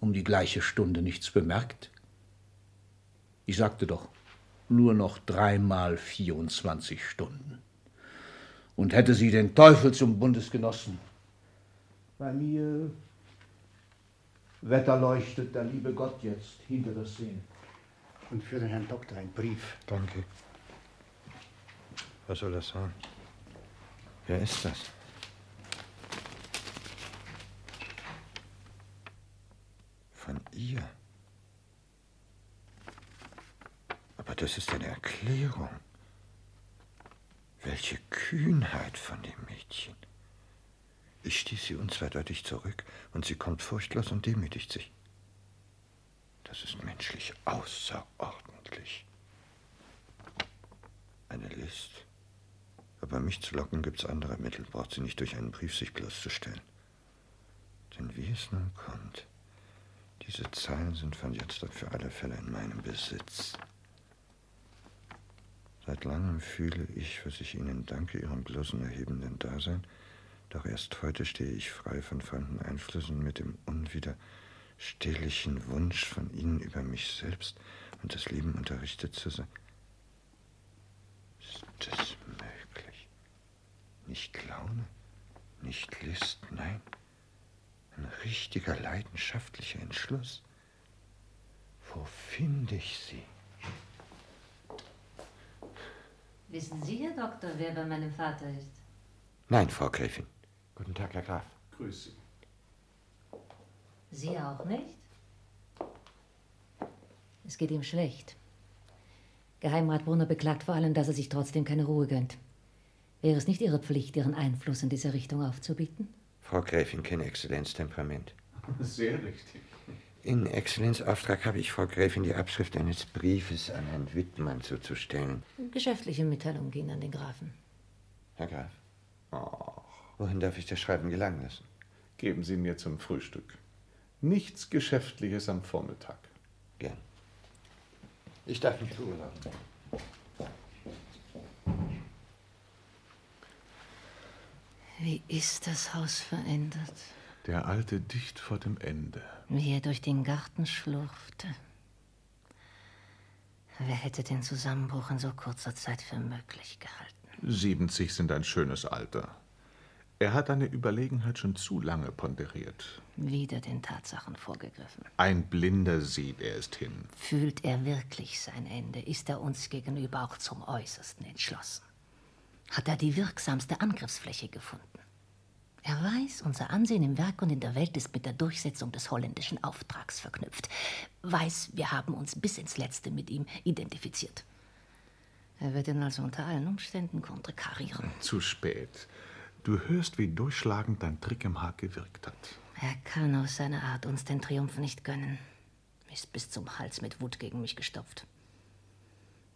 um die gleiche Stunde nichts bemerkt? Ich sagte doch, nur noch dreimal 24 Stunden. Und hätte sie den Teufel zum Bundesgenossen. Bei mir wetterleuchtet der liebe Gott jetzt hinter das Sehen. Und für den Herrn Doktor ein Brief. Danke. Was soll das sein? Wer ist das? Von ihr. Aber das ist eine Erklärung. Welche Kühnheit von dem Mädchen. Ich stieß sie unzweideutig zurück und sie kommt furchtlos und demütigt sich. Das ist menschlich außerordentlich. Eine List. Aber mich zu locken gibt's andere Mittel. Braucht sie nicht durch einen Brief sich bloßzustellen. Denn wie es nun kommt, diese Zeilen sind von jetzt ab für alle Fälle in meinem Besitz. Seit langem fühle ich, was ich Ihnen danke, Ihrem bloßen erhebenden Dasein. Doch erst heute stehe ich frei von fremden Einflüssen mit dem unwiderstehlichen Wunsch von Ihnen über mich selbst und das Leben unterrichtet zu sein. Ist es möglich? Nicht Laune, nicht List, nein. Ein richtiger leidenschaftlicher Entschluss. Wo finde ich sie? Wissen Sie, Herr Doktor, wer bei meinem Vater ist? Nein, Frau Gräfin. Guten Tag, Herr Graf. Grüß Sie. Sie auch nicht? Es geht ihm schlecht. Geheimrat Brunner beklagt vor allem, dass er sich trotzdem keine Ruhe gönnt. Wäre es nicht Ihre Pflicht, Ihren Einfluss in diese Richtung aufzubieten? Frau Gräfin kennt Exzellenz Temperament. Sehr richtig. In Exzellenz Auftrag habe ich Frau Gräfin die Abschrift eines Briefes an Herrn Wittmann zuzustellen. Geschäftliche Mitteilung gehen an den Grafen. Herr Graf. Oh, wohin darf ich das Schreiben gelangen lassen? Geben Sie mir zum Frühstück. Nichts Geschäftliches am Vormittag. Gern. Ich darf mich zuhören. Wie ist das Haus verändert? Der Alte dicht vor dem Ende. Wie er durch den Garten schlurfte. Wer hätte den Zusammenbruch in so kurzer Zeit für möglich gehalten? 70 sind ein schönes Alter. Er hat eine Überlegenheit schon zu lange ponderiert. Wieder den Tatsachen vorgegriffen. Ein Blinder sieht, er ist hin. Fühlt er wirklich sein Ende? Ist er uns gegenüber auch zum Äußersten entschlossen? Hat er die wirksamste Angriffsfläche gefunden? Er weiß, unser Ansehen im Werk und in der Welt ist mit der Durchsetzung des holländischen Auftrags verknüpft. Weiß, wir haben uns bis ins Letzte mit ihm identifiziert. Er wird ihn also unter allen Umständen konterkarieren. Zu spät. Du hörst, wie durchschlagend dein Trick im Haag gewirkt hat. Er kann aus seiner Art uns den Triumph nicht gönnen. Ist bis zum Hals mit Wut gegen mich gestopft.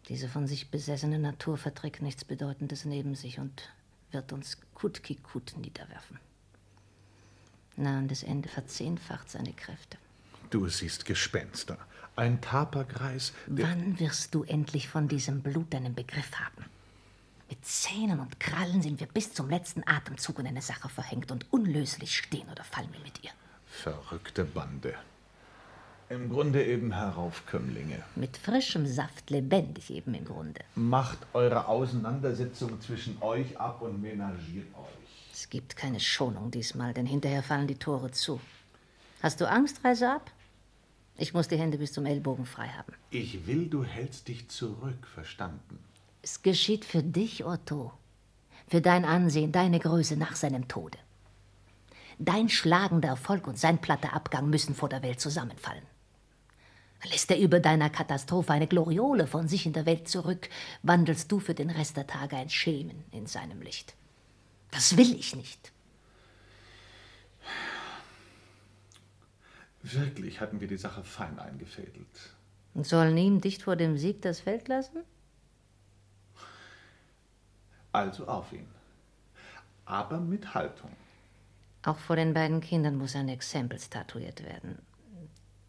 Diese von sich besessene Natur verträgt nichts Bedeutendes neben sich und wird uns Kutkikut niederwerfen. Nahendes Ende verzehnfacht seine Kräfte. Du siehst Gespenster. Ein Tapergreis. der- Wann wirst du endlich von diesem Blut deinen Begriff haben? Mit Zähnen und Krallen sind wir bis zum letzten Atemzug in eine Sache verhängt und unlöslich stehen oder fallen wir mit ihr. Verrückte Bande. Im Grunde eben Heraufkömmlinge. Mit frischem Saft lebendig eben im Grunde. Macht eure Auseinandersetzung zwischen euch ab und menagiert euch. Es gibt keine Schonung diesmal, denn hinterher fallen die Tore zu. Hast du Angst, reise ab? Ich muss die Hände bis zum Ellbogen frei haben. Ich will, du hältst dich zurück, verstanden? Es geschieht für dich, Otto. Für dein Ansehen, deine Größe nach seinem Tode. Dein schlagender Erfolg und sein platter Abgang müssen vor der Welt zusammenfallen. Lässt er über deiner Katastrophe eine Gloriole von sich in der Welt zurück, wandelst du für den Rest der Tage ein Schemen in seinem Licht. Das will ich nicht. Wirklich hatten wir die Sache fein eingefädelt. Und sollen ihm dicht vor dem Sieg das Feld lassen? Also auf ihn. Aber mit Haltung. Auch vor den beiden Kindern muss ein Exempel statuiert werden.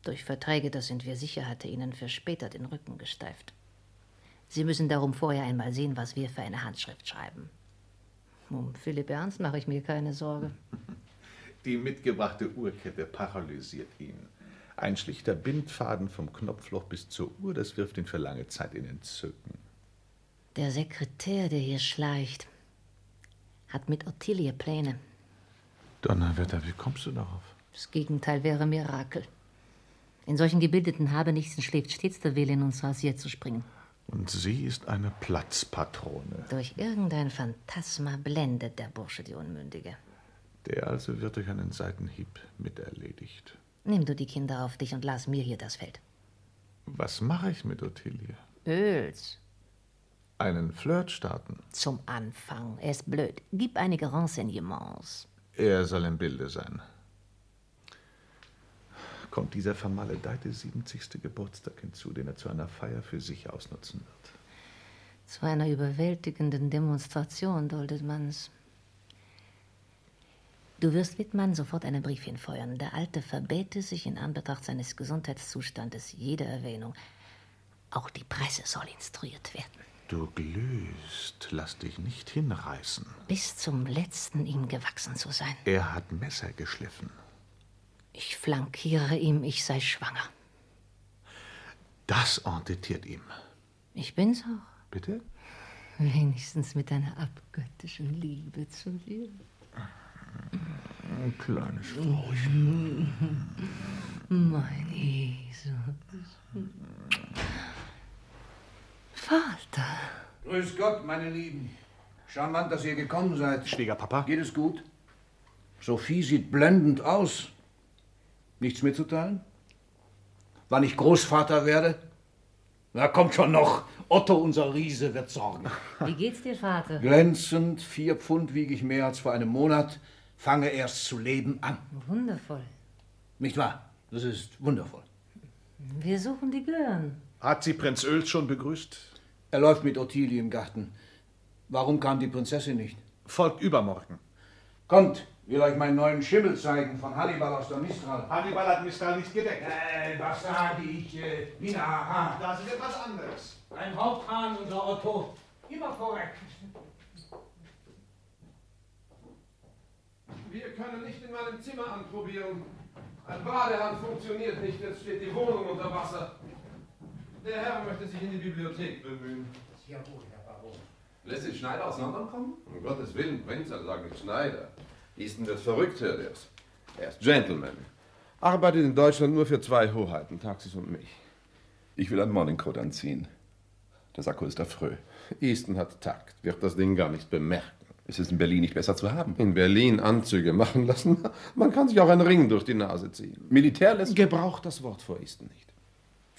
Durch Verträge, das sind wir sicher, hatte ihnen für später den Rücken gesteift. Sie müssen darum vorher einmal sehen, was wir für eine Handschrift schreiben. Um Philipp Ernst mache ich mir keine Sorge. Die mitgebrachte Uhrkette paralysiert ihn. Ein schlichter Bindfaden vom Knopfloch bis zur Uhr, das wirft ihn für lange Zeit in Entzücken. Der Sekretär, der hier schleicht, hat mit Ottilie Pläne. Donnerwetter, wie kommst du darauf? Das Gegenteil wäre Mirakel. In solchen gebildeten Habenichtsen schläft stets der Wille, in uns rasiert zu springen. Und sie ist eine Platzpatrone. Durch irgendein Phantasma blendet der Bursche die Unmündige. Der also wird durch einen Seitenhieb miterledigt. Nimm du die Kinder auf dich und lass mir hier das Feld. Was mache ich mit Ottilie? Öls. Einen Flirt starten. Zum Anfang. Er ist blöd. Gib einige Renseignements. Er soll im Bilde sein. Kommt dieser vermaledeite 70. Geburtstag hinzu, den er zu einer Feier für sich ausnutzen wird. Zu einer überwältigenden Demonstration duldet man's. Du wirst Wittmann sofort einen Brief hinfeuern. Der Alte verbäte sich in Anbetracht seines Gesundheitszustandes jede Erwähnung. Auch die Presse soll instruiert werden. Du glühst, lass dich nicht hinreißen. Bis zum letzten ihm gewachsen zu sein. Er hat Messer geschliffen. Ich flankiere ihm, ich sei schwanger. Das entetiert ihm. Ich bin's auch. Bitte? Wenigstens mit einer abgöttischen Liebe zu dir. Ein kleines Frauchen. Mein Jesus. Vater. Grüß Gott, meine Lieben. Charmant, dass ihr gekommen seid. Schwiegerpapa. Geht es gut? Sophie sieht blendend aus. Nichts mitzuteilen? Wann ich Großvater werde? Na, kommt schon noch. Otto, unser Riese, wird sorgen. Wie geht's dir, Vater? Glänzend, vier Pfund wiege ich mehr als vor einem Monat, fange erst zu leben an. Wundervoll. Nicht wahr? Das ist wundervoll. Wir suchen die Gören. Hat sie Prinz Öls schon begrüßt? Er läuft mit Ottilie im Garten. Warum kam die Prinzessin nicht? Folgt übermorgen. Kommt, will euch meinen neuen Schimmel zeigen von Hannibal aus der Mistral. Hannibal hat Mistral nicht gedeckt. Äh, was sage ich? Äh, Wiener Hahn. Das ist etwas anderes. Ein Haupthahn, unser Otto. Immer korrekt. Wir können nicht in meinem Zimmer anprobieren. Ein Badehahn funktioniert nicht, jetzt steht die Wohnung unter Wasser. Der Herr möchte sich in die Bibliothek bemühen. Jawohl, Herr Baron. Lässt sich Schneider auseinanderkommen? Um Gottes Willen, Prinz, also sag nicht Schneider. Easton wird verrückt, hört er's. Er ist Gentleman. Arbeitet in Deutschland nur für zwei Hoheiten, Taxis und mich. Ich will ein Morningcoat anziehen. Der Sakko ist affreux. Easton hat Takt, wird das Ding gar nicht bemerken. Es ist in Berlin nicht besser zu haben. In Berlin Anzüge machen lassen. Man kann sich auch einen Ring durch die Nase ziehen. Militär lässt. Gebraucht das Wort vor Easton nicht.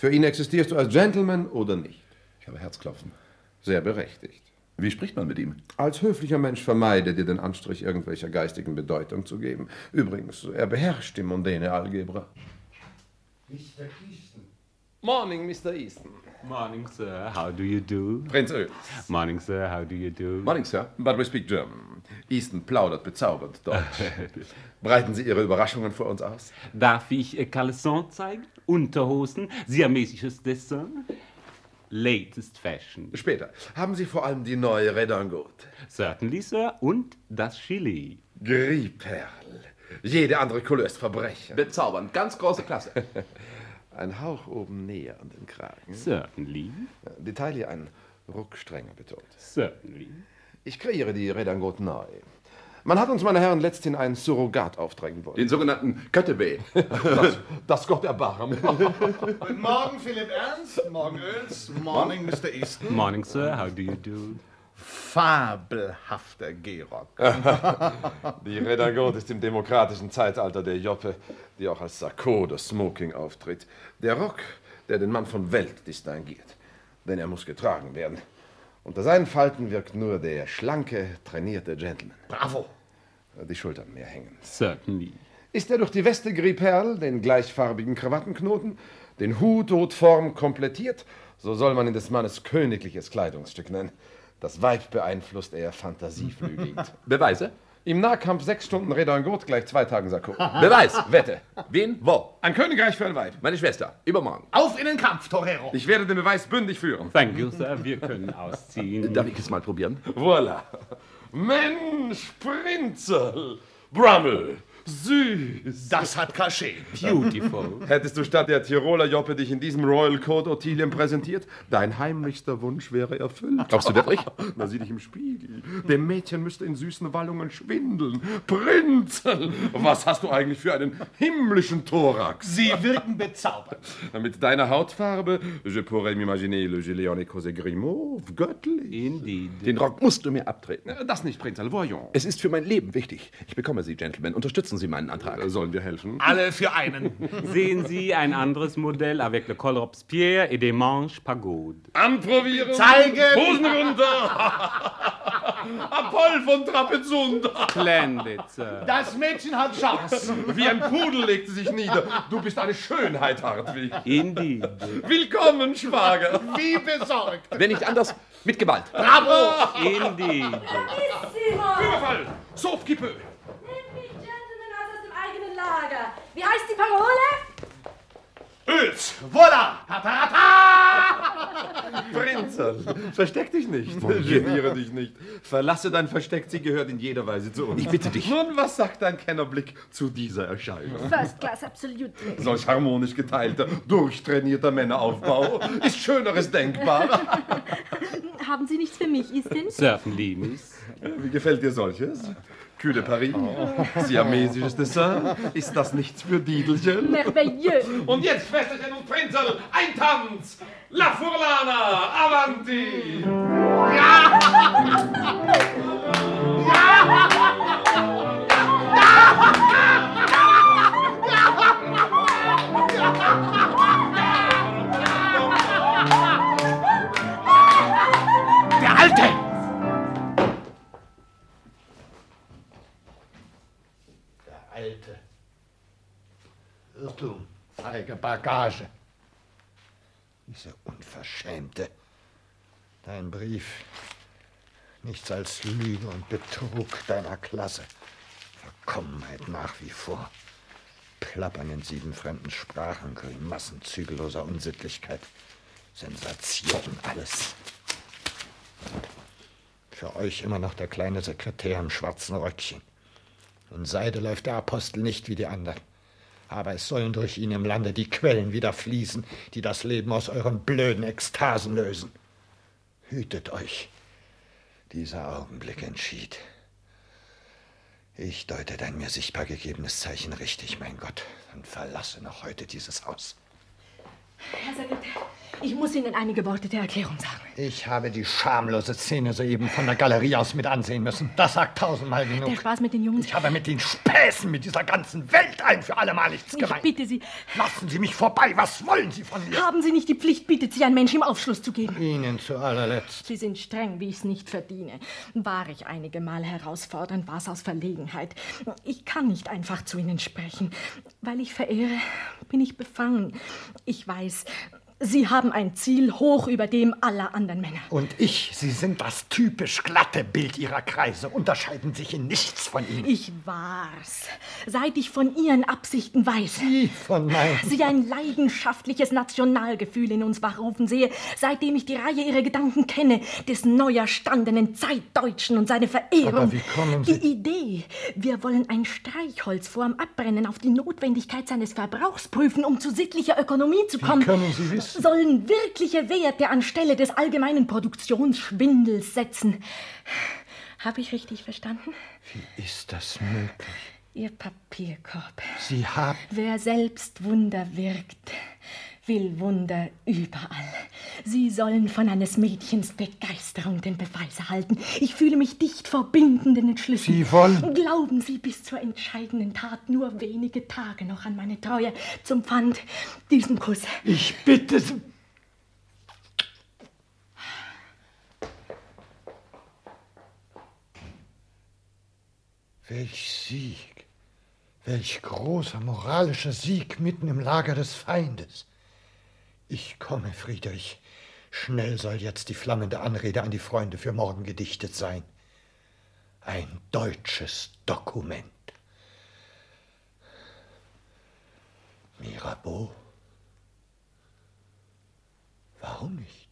Für ihn existierst du als Gentleman oder nicht. Ich habe Herzklopfen. Sehr berechtigt. Wie spricht man mit ihm? Als höflicher Mensch vermeide dir den Anstrich irgendwelcher geistigen Bedeutung zu geben. Übrigens, er beherrscht die mondäne Algebra. Mr. Easton. Morning, Mr. Easton. Morning, sir. How do you do? Prinz Öl. Morning, sir. How do you do? Morning, Sir. But we speak German. Easton plaudert bezaubernd Deutsch. Breiten Sie Ihre Überraschungen vor uns aus? Darf ich äh, zeigen? Unterhosen? Siamesisches Dessin? Latest Fashion. Später. Haben Sie vor allem die neue Redingote? Certainly, Sir. Und das Chili. Grieperl. Jede andere Couleur ist Verbrechen. Bezaubernd. Ganz große Klasse. Ein Hauch oben näher an den Kragen. Certainly. Detail hier ein Ruck strenger betont. Certainly. Ich kreiere die Redingote neu. Man hat uns, meine Herren, letzthin ein Surrogat aufträgen wollen. Den sogenannten Köttebee. Das, das Gott erbarmen. Guten Morgen, Philipp Ernst. Morgen Öls. Morning, Mr. Easton. Morning, Sir. How do you do? Fabelhafter Gehrock. Die Redingote ist im demokratischen Zeitalter der Joppe, die auch als Sakko oder Smoking auftritt. Der Rock, der den Mann von Welt distinguiert. Denn er muss getragen werden. Unter seinen Falten wirkt nur der schlanke, trainierte Gentleman. Bravo. Die Schultern mehr hängen. Certainly. Ist er durch die Weste Grieperl, den gleichfarbigen Krawattenknoten, den Hut Hutform komplettiert, so soll man ihn des Mannes königliches Kleidungsstück nennen. Das Weib beeinflusst er fantasieflügelnd. Beweise? Im Nahkampf sechs Stunden Redingote gleich zwei Tagen Sakko. Beweis. Wette. Wen? Wo? Ein Königreich für ein Weib. Meine Schwester. Übermorgen. Auf in den Kampf, Torero. Ich werde den Beweis bündig führen. Thank you, Sir. Wir können ausziehen. Darf ich es mal probieren? Voilà. Mensch, Prinzel, Brummel, süß. Das hat Cachet. Beautiful. Hättest du statt der Tiroler Joppe dich in diesem Royal Code Ottilien präsentiert, dein heimlichster Wunsch wäre erfüllt. Glaubst du wirklich? Na, sieh dich im Spiegel. Dem Mädchen müsste in süßen Wallungen schwindeln. Prinzel, was hast du eigentlich für einen himmlischen Thorax? Sie wirken bezaubernd. Mit deiner Hautfarbe, je pourrais m'imaginer le gilet en écossais Grimaud, göttlich. Indeed. Den Rock musst du mir abtreten. Das nicht, Prinzel, voyons. Es ist für mein Leben wichtig. Ich bekomme Sie, Gentlemen. Unterstützen Sie meinen Antrag. Sollen wir helfen? Alle für einen. Sehen Sie ein anderes Modell avec le col Robespierre et des manches pagode. Anprobieren. Zeigen. Hosen runter. Apoll von Trapezunder. Splendid, Sir. Das Mädchen hat Chance. Wie ein Pudel legt sie sich nieder. Du bist eine Schönheit, Hartwig. Indeed. Willkommen, Schwager. Wie besorgt. Wenn nicht anders, mit Gewalt. Bravo. Indeed. Überfall. Sauf qui peut. Nimm mich, Wie heißt die Parole? Öls! Voila! Prinzerl, versteck dich nicht. Geniere dich nicht. Verlasse dein Versteck, sie gehört in jeder Weise zu uns. Ich bitte dich. Nun, was sagt dein Kennerblick zu dieser Erscheinung? First Class, absolut. Solch harmonisch geteilter, durchtrainierter Männeraufbau ist Schöneres denkbar. Haben Sie nichts für mich, Istin? Certainly, Miss. Wie gefällt dir solches? Cul de Paris, siamesisches Dessert, ist das nichts für Diedelchen? Merveilleux. Und jetzt, Schwesterchen und Prinzerl, ein Tanz! La Furlana, avanti! Der feige Bagage. Diese Unverschämte. Dein Brief. Nichts als Lüge und Betrug deiner Klasse. Verkommenheit nach wie vor. Plappern in sieben fremden Sprachen, Grimassen zügelloser Unsittlichkeit. Sensation, alles. Für euch immer noch der kleine Sekretär im schwarzen Röckchen. In Seide läuft der Apostel nicht wie die anderen. Aber es sollen durch ihn im Lande die Quellen wieder fließen, die das Leben aus euren blöden Ekstasen lösen. Hütet euch. Dieser Augenblick entschied. Ich deute dein mir sichtbar gegebenes Zeichen richtig, mein Gott, und verlasse noch heute dieses Haus. Herr Sekretär, ich muss Ihnen einige Worte der Erklärung sagen. Ich habe die schamlose Szene soeben von der Galerie aus mit ansehen müssen. Das sagt tausendmal genug. Der Spaß mit den Jungs. Ich habe mit den Späßen, mit dieser ganzen Welt ein für allemal nichts Ich gemeint. bitte Sie, Lassen Sie mich vorbei. Was wollen Sie von mir? haben Sie nicht die Pflicht, bittet Sie, ein Mensch im Aufschluss zu geben. Ihnen zu allerletzt. Sie sind streng, wie ich es nicht verdiene. War ich einige Mal herausfordernd, war es aus Verlegenheit. Ich kann nicht einfach zu Ihnen sprechen. Weil ich verehre, bin ich befangen. Ich weiß, Sie haben ein Ziel hoch über dem aller anderen Männer. Und ich, Sie sind das typisch glatte Bild Ihrer Kreise, unterscheiden sich in nichts von ihnen. Ich war's. Seit ich von Ihren Absichten weiß. Sie von meinen. Sie ein leidenschaftliches Nationalgefühl in uns wachrufen sehe, seitdem ich die Reihe Ihrer Gedanken kenne, des neu erstandenen Zeitdeutschen und seine Verehrung. Aber wie kommen Sie- Die Idee, wir wollen ein Streichholz vorm Abbrennen auf die Notwendigkeit seines Verbrauchs prüfen, um zu sittlicher Ökonomie zu kommen. können Sie wissen? Sollen wirkliche Werte anstelle des allgemeinen Produktionsschwindels setzen. Habe ich richtig verstanden? Wie ist das möglich? Ihr Papierkorb. Sie haben. Wer selbst Wunder wirkt, will Wunder überall. Sie sollen von eines Mädchens Begeisterung den Beweis erhalten. Ich fühle mich dicht vor bindenden Entschlüssen. Sie wollen- Glauben Sie bis zur entscheidenden Tat nur wenige Tage noch an meine Treue. Zum Pfand diesen Kuss. Ich bitte Sie. Welch Sieg, welch großer moralischer Sieg mitten im Lager des Feindes. Ich komme, Friedrich. Schnell soll jetzt die flammende Anrede an die Freunde für morgen gedichtet sein. Ein deutsches Dokument. Mirabeau? Warum nicht?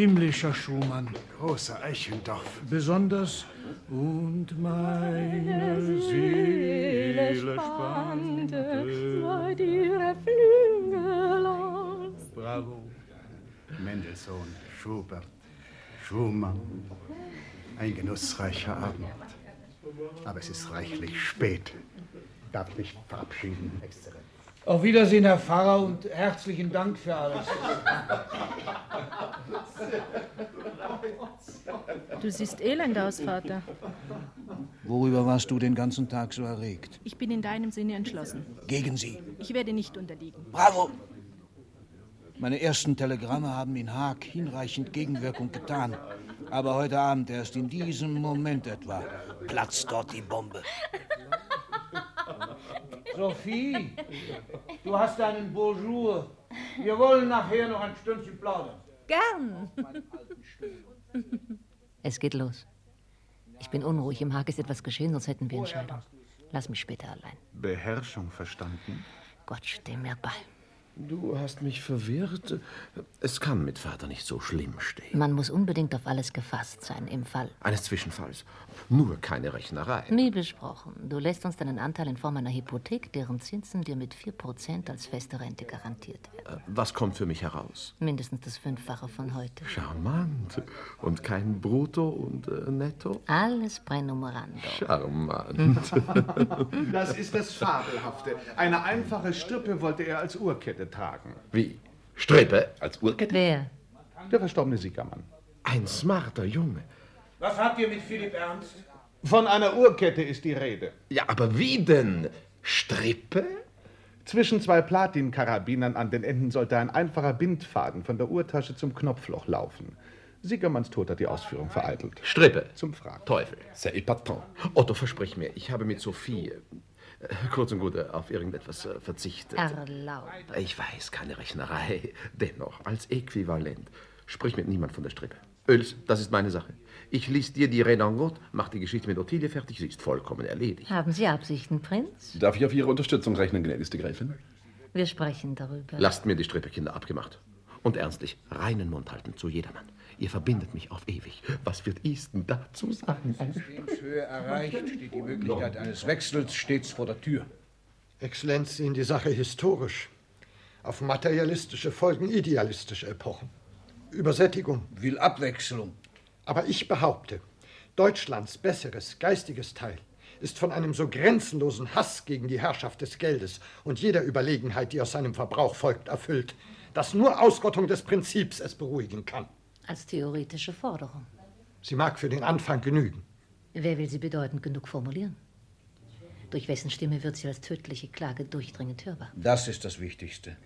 Himmlischer Schumann. Großer Eichendorf. Besonders und meine Seele spannte. seit ihre Flügel aus. Bravo. Mendelssohn, Schubert, Schumann. Ein genussreicher Abend. Aber es ist reichlich spät. Darf ich mich verabschieden, Exzellenz? Auf Wiedersehen, Herr Pfarrer, und herzlichen Dank für alles. Du siehst elend aus, Vater. Worüber warst du den ganzen Tag so erregt? Ich bin in deinem Sinne entschlossen. Gegen sie. Ich werde nicht unterliegen. Bravo! Meine ersten Telegramme haben in Haag hinreichend Gegenwirkung getan. Aber heute Abend, erst in diesem Moment etwa, platzt dort die Bombe. Sophie, du hast einen Bonjour. Wir wollen nachher noch ein Stündchen plaudern. Gern. Es geht los. Ich bin unruhig. Im Haag ist etwas geschehen, sonst hätten wir Entscheidung. Lass mich später allein. Beherrschung verstanden? Gott, steh mir bei. Du hast mich verwirrt. Es kann mit Vater nicht so schlimm stehen. Man muss unbedingt auf alles gefasst sein, im Fall. Eines Zwischenfalls. Nur keine Rechnerei. Wie besprochen. Du lässt uns deinen Anteil in Form einer Hypothek, deren Zinsen dir mit 4% als feste Rente garantiert werden. Äh, Was kommt für mich heraus? Mindestens das Fünffache von heute. Charmant. Und kein Brutto und äh, Netto? Alles pränumerando. Charmant. Das ist das Fabelhafte. Eine einfache Strippe wollte er als Uhrkette tragen. Wie? Strippe? Als Uhrkette? Wer? Der verstorbene Siegermann. Ein smarter Junge. Was habt ihr mit Philipp Ernst? Von einer Uhrkette ist die Rede. Ja, aber wie denn? Strippe? Zwischen zwei Platinkarabinern an den Enden sollte ein einfacher Bindfaden von der Uhrtasche zum Knopfloch laufen. Siegermanns Tod hat die Ausführung vereitelt. Strippe. Zum Fragen. Teufel. C'est épatant. Otto, versprich mir, ich habe mit Sophie, kurz und gut, äh, auf irgendetwas äh, verzichtet. Erlaubt. Ich weiß, keine Rechnerei. Dennoch, als Äquivalent. Sprich mit niemand von der Strippe. Öls, das ist meine Sache. Ich lies dir die Redingote, mach die Geschichte mit Ottilie fertig, sie ist vollkommen erledigt. Haben Sie Absichten, Prinz? Darf ich auf Ihre Unterstützung rechnen, gnädigste Gräfin? Wir sprechen darüber. Lasst mir die Strippe, Kinder, abgemacht. Und ernstlich, reinen Mund halten zu jedermann. Ihr verbindet mich auf ewig. Was wird Easton dazu sagen? Höhe erreicht, steht die Möglichkeit eines Wechsels stets vor der Tür. Exzellenz sehen die Sache historisch. Auf materialistische Folgen idealistische Epochen. Übersättigung. Will Abwechslung. Aber ich behaupte, Deutschlands besseres geistiges Teil ist von einem so grenzenlosen Hass gegen die Herrschaft des Geldes und jeder Überlegenheit, die aus seinem Verbrauch folgt, erfüllt, dass nur Ausrottung des Prinzips es beruhigen kann. Als theoretische Forderung. Sie mag für den Anfang genügen. Wer will sie bedeutend genug formulieren? Durch wessen Stimme wird sie als tödliche Klage durchdringend hörbar? Das ist das Wichtigste.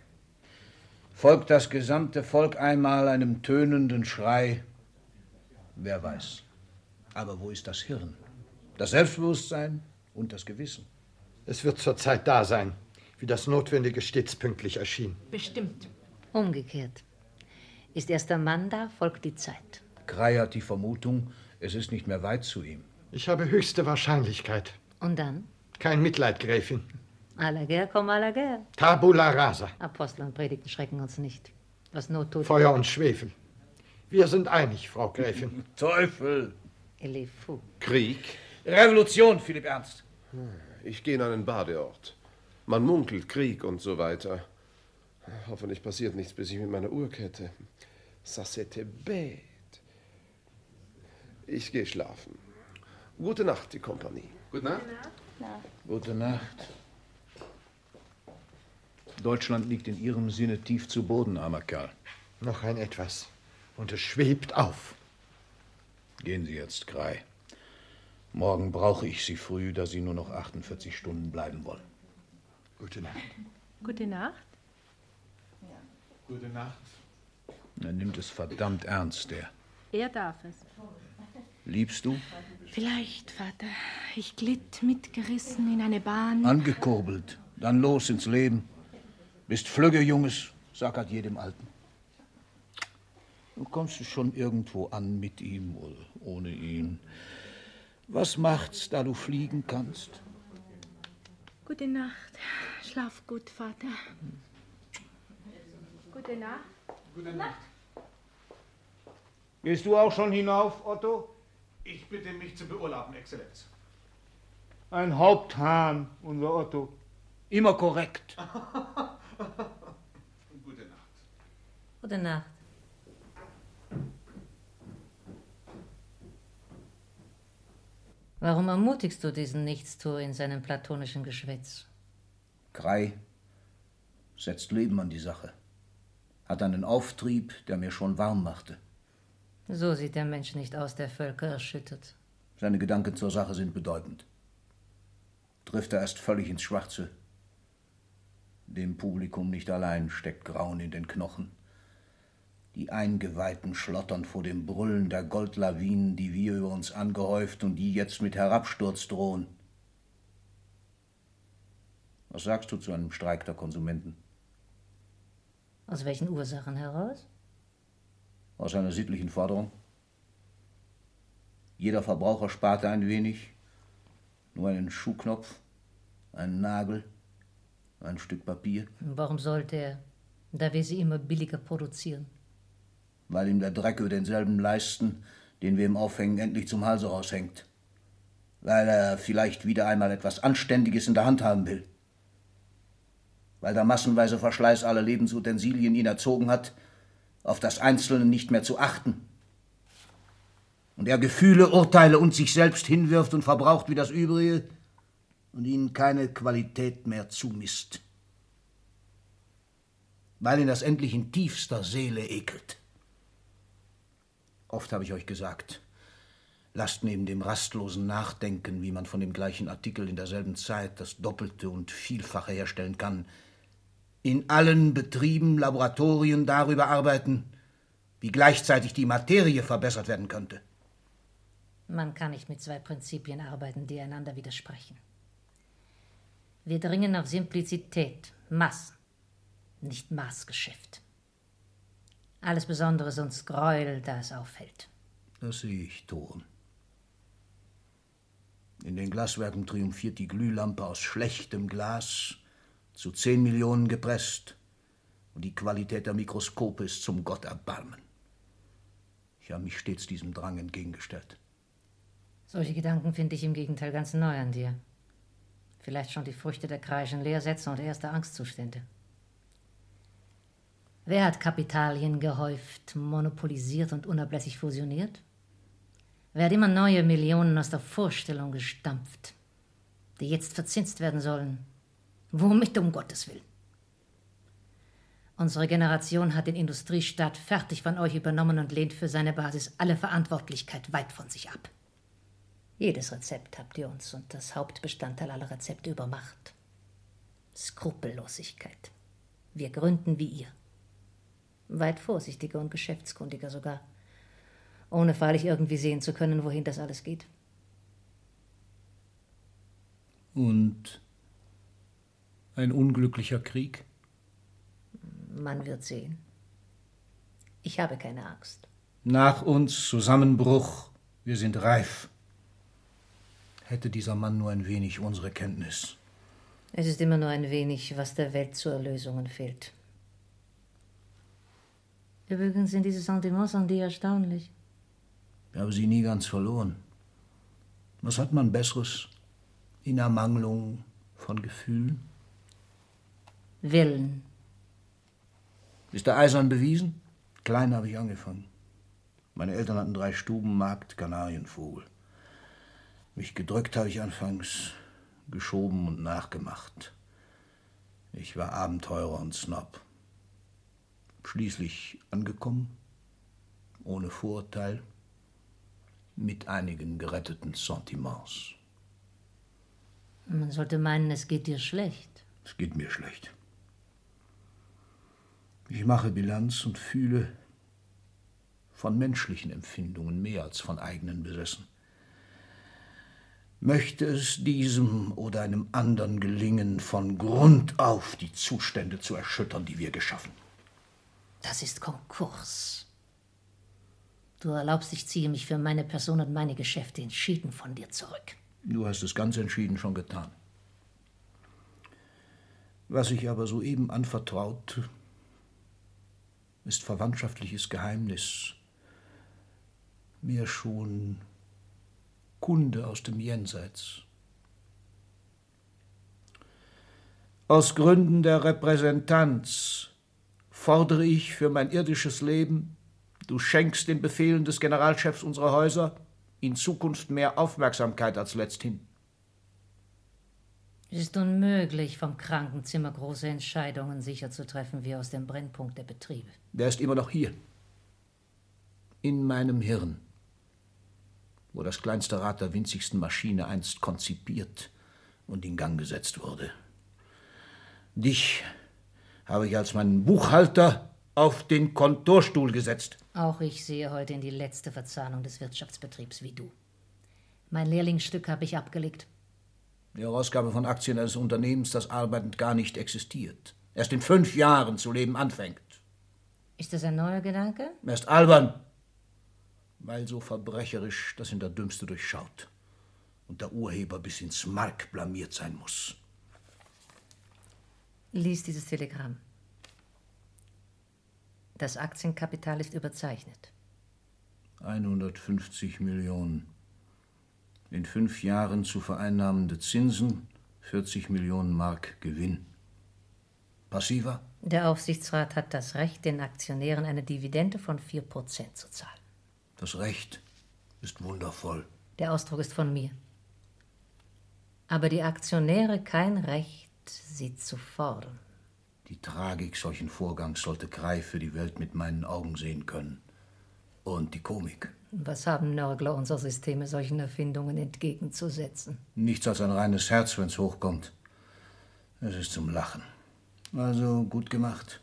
Folgt das gesamte Volk einmal einem tönenden Schrei? Wer weiß. Aber wo ist das Hirn? Das Selbstbewusstsein und das Gewissen? Es wird zur Zeit da sein, wie das Notwendige stets pünktlich erschien. Bestimmt. Umgekehrt. Ist erst der Mann da, folgt die Zeit. Krei hat die Vermutung, es ist nicht mehr weit zu ihm. Ich habe höchste Wahrscheinlichkeit. Und dann? Kein Mitleid, Gräfin. À la guerre comme à la guerre. Tabula rasa. Apostel und Predigten schrecken uns nicht. Was Not tut. Feuer und Schwefel. Wir sind einig, Frau Gräfin. Teufel! Fou. Krieg? Revolution, Philipp Ernst. Ich gehe in einen Badeort. Man munkelt Krieg und so weiter. Hoffentlich passiert nichts, bis ich mit meiner Uhrkette. Ça c'était bête. Ich gehe schlafen. Gute Nacht, die Kompanie. Gute Nacht. Gute Nacht. Deutschland liegt in Ihrem Sinne tief zu Boden, armer Kerl. Noch ein etwas. Und es schwebt auf. Gehen Sie jetzt, Krei. Morgen brauche ich Sie früh, da Sie nur noch 48 Stunden bleiben wollen. Gute Nacht. Gute Nacht. Gute Nacht. Er nimmt es verdammt ernst, der. Er darf es. Liebst du? Vielleicht, Vater. Ich glitt mitgerissen in eine Bahn. Angekurbelt, dann los ins Leben. Bist flügge, Junges, sackert jedem Alten. Du kommst du schon irgendwo an mit ihm oder ohne ihn. Was macht's, da du fliegen kannst? Gute Nacht. Schlaf gut, Vater. Gute Nacht. Gute Nacht. Gehst du auch schon hinauf, Otto? Ich bitte mich zu beurlauben, Exzellenz. Ein Haupthahn, unser Otto. Immer korrekt. Gute Nacht. Gute Nacht. Warum ermutigst du diesen Nichtstuer in seinem platonischen Geschwätz? Krei setzt Leben an die Sache. Hat einen Auftrieb, der mir schon warm machte. So sieht der Mensch nicht aus, der Völker erschüttert. Seine Gedanken zur Sache sind bedeutend. Trifft er erst völlig ins Schwarze. Dem Publikum nicht allein steckt Grauen in den Knochen. Die Eingeweihten schlottern vor dem Brüllen der Goldlawinen, die wir über uns angehäuft und die jetzt mit Herabsturz drohen. Was sagst du zu einem Streik der Konsumenten? Aus welchen Ursachen heraus? Aus einer sittlichen Forderung? Jeder Verbraucher sparte ein wenig, nur einen Schuhknopf, einen Nagel, ein Stück Papier. Warum sollte er, da wir sie immer billiger produzieren? Weil ihm der Dreck über denselben Leisten, den wir ihm aufhängen, endlich zum Halse raushängt. Weil er vielleicht wieder einmal etwas Anständiges in der Hand haben will. Weil der massenweise Verschleiß aller Lebensutensilien ihn erzogen hat, auf das Einzelne nicht mehr zu achten. Und er Gefühle, Urteile und sich selbst hinwirft und verbraucht wie das Übrige und ihnen keine Qualität mehr zumisst. Weil ihn das endlich in tiefster Seele ekelt. Oft habe ich euch gesagt, lasst neben dem rastlosen Nachdenken, wie man von dem gleichen Artikel in derselben Zeit das Doppelte und Vielfache herstellen kann, in allen Betrieben, Laboratorien darüber arbeiten, wie gleichzeitig die Materie verbessert werden könnte. Man kann nicht mit zwei Prinzipien arbeiten, die einander widersprechen. Wir dringen auf Simplizität, Massen, nicht Maßgeschäft. Alles Besondere ist uns Gräuel, da es auffällt. Das sehe ich, Toren. In den Glaswerken triumphiert die Glühlampe aus schlechtem Glas, zu zehn Millionen gepresst, und die Qualität der Mikroskope ist zum Gott erbarmen. Ich habe mich stets diesem Drang entgegengestellt. Solche Gedanken finde ich im Gegenteil ganz neu an dir. Vielleicht schon die Früchte der kreischen Lehrsätze und erster Angstzustände. Wer hat Kapitalien gehäuft, monopolisiert und unablässig fusioniert? Wer hat immer neue Millionen aus der Vorstellung gestampft, die jetzt verzinst werden sollen? Womit um Gottes Willen? Unsere Generation hat den Industriestaat fertig von euch übernommen und lehnt für seine Basis alle Verantwortlichkeit weit von sich ab. Jedes Rezept habt ihr uns und das Hauptbestandteil aller Rezepte übermacht. Skrupellosigkeit. Wir gründen wie ihr. Weit vorsichtiger und geschäftskundiger sogar. Ohne freilich irgendwie sehen zu können, wohin das alles geht. Und ein unglücklicher Krieg? Man wird sehen. Ich habe keine Angst. Nach uns Zusammenbruch. Wir sind reif. Hätte dieser Mann nur ein wenig unsere Kenntnis. Es ist immer nur ein wenig, was der Welt zur Erlösung fehlt. Übrigens sind diese Sentiments an dir erstaunlich. Ich habe sie nie ganz verloren. Was hat man Besseres in Ermangelung von Gefühlen? Willen. Ist der eisern bewiesen? Klein habe ich angefangen. Meine Eltern hatten drei Stuben, Markt, Kanarienvogel. Mich gedrückt habe ich anfangs, geschoben und nachgemacht. Ich war Abenteurer und Snob. Schließlich angekommen, ohne Vorurteil, mit einigen geretteten Sentiments. Man sollte meinen, es geht dir schlecht. Es geht mir schlecht. Ich mache Bilanz und fühle von menschlichen Empfindungen mehr als von eigenen besessen. Möchte es diesem oder einem anderen gelingen, von Grund auf die Zustände zu erschüttern, die wir geschaffen? Das ist Konkurs. Du erlaubst, ich ziehe mich für meine Person und meine Geschäfte entschieden von dir zurück. Du hast es ganz entschieden schon getan. Was ich aber soeben anvertraut, ist verwandtschaftliches Geheimnis, mir schon Kunde aus dem Jenseits. Aus Gründen der Repräsentanz fordere ich für mein irdisches Leben, du schenkst den Befehlen des Generalchefs unserer Häuser in Zukunft mehr Aufmerksamkeit als letzthin. Es ist unmöglich, vom Krankenzimmer große Entscheidungen sicher zu treffen wie aus dem Brennpunkt der Betriebe. Der ist immer noch hier. In meinem Hirn, wo das kleinste Rad der winzigsten Maschine einst konzipiert und in Gang gesetzt wurde. Dich habe ich als meinen Buchhalter auf den Kontorstuhl gesetzt. Auch ich sehe heute in die letzte Verzahnung des Wirtschaftsbetriebs wie du. Mein Lehrlingsstück habe ich abgelegt. Die Herausgabe von Aktien eines Unternehmens, das arbeitend gar nicht existiert, erst in fünf Jahren zu leben anfängt. Ist das ein neuer Gedanke? Er ist albern, weil so verbrecherisch, dass ihn der Dümmste durchschaut und der Urheber bis ins Mark blamiert sein muss. Lies dieses Telegramm. Das Aktienkapital ist überzeichnet. 150 Millionen. In fünf Jahren zu vereinnahmende Zinsen, 40 Millionen Mark Gewinn. Passiver? Der Aufsichtsrat hat das Recht, den Aktionären eine Dividende von 4% zu zahlen. Das Recht ist wundervoll. Der Ausdruck ist von mir. Aber die Aktionäre kein Recht, sie zu fordern. Die Tragik solchen Vorgangs sollte Greif für die Welt mit meinen Augen sehen können. Und die Komik. Was haben Nörgler unserer Systeme solchen Erfindungen entgegenzusetzen? Nichts als ein reines Herz, wenn's hochkommt. Es ist zum Lachen. Also gut gemacht.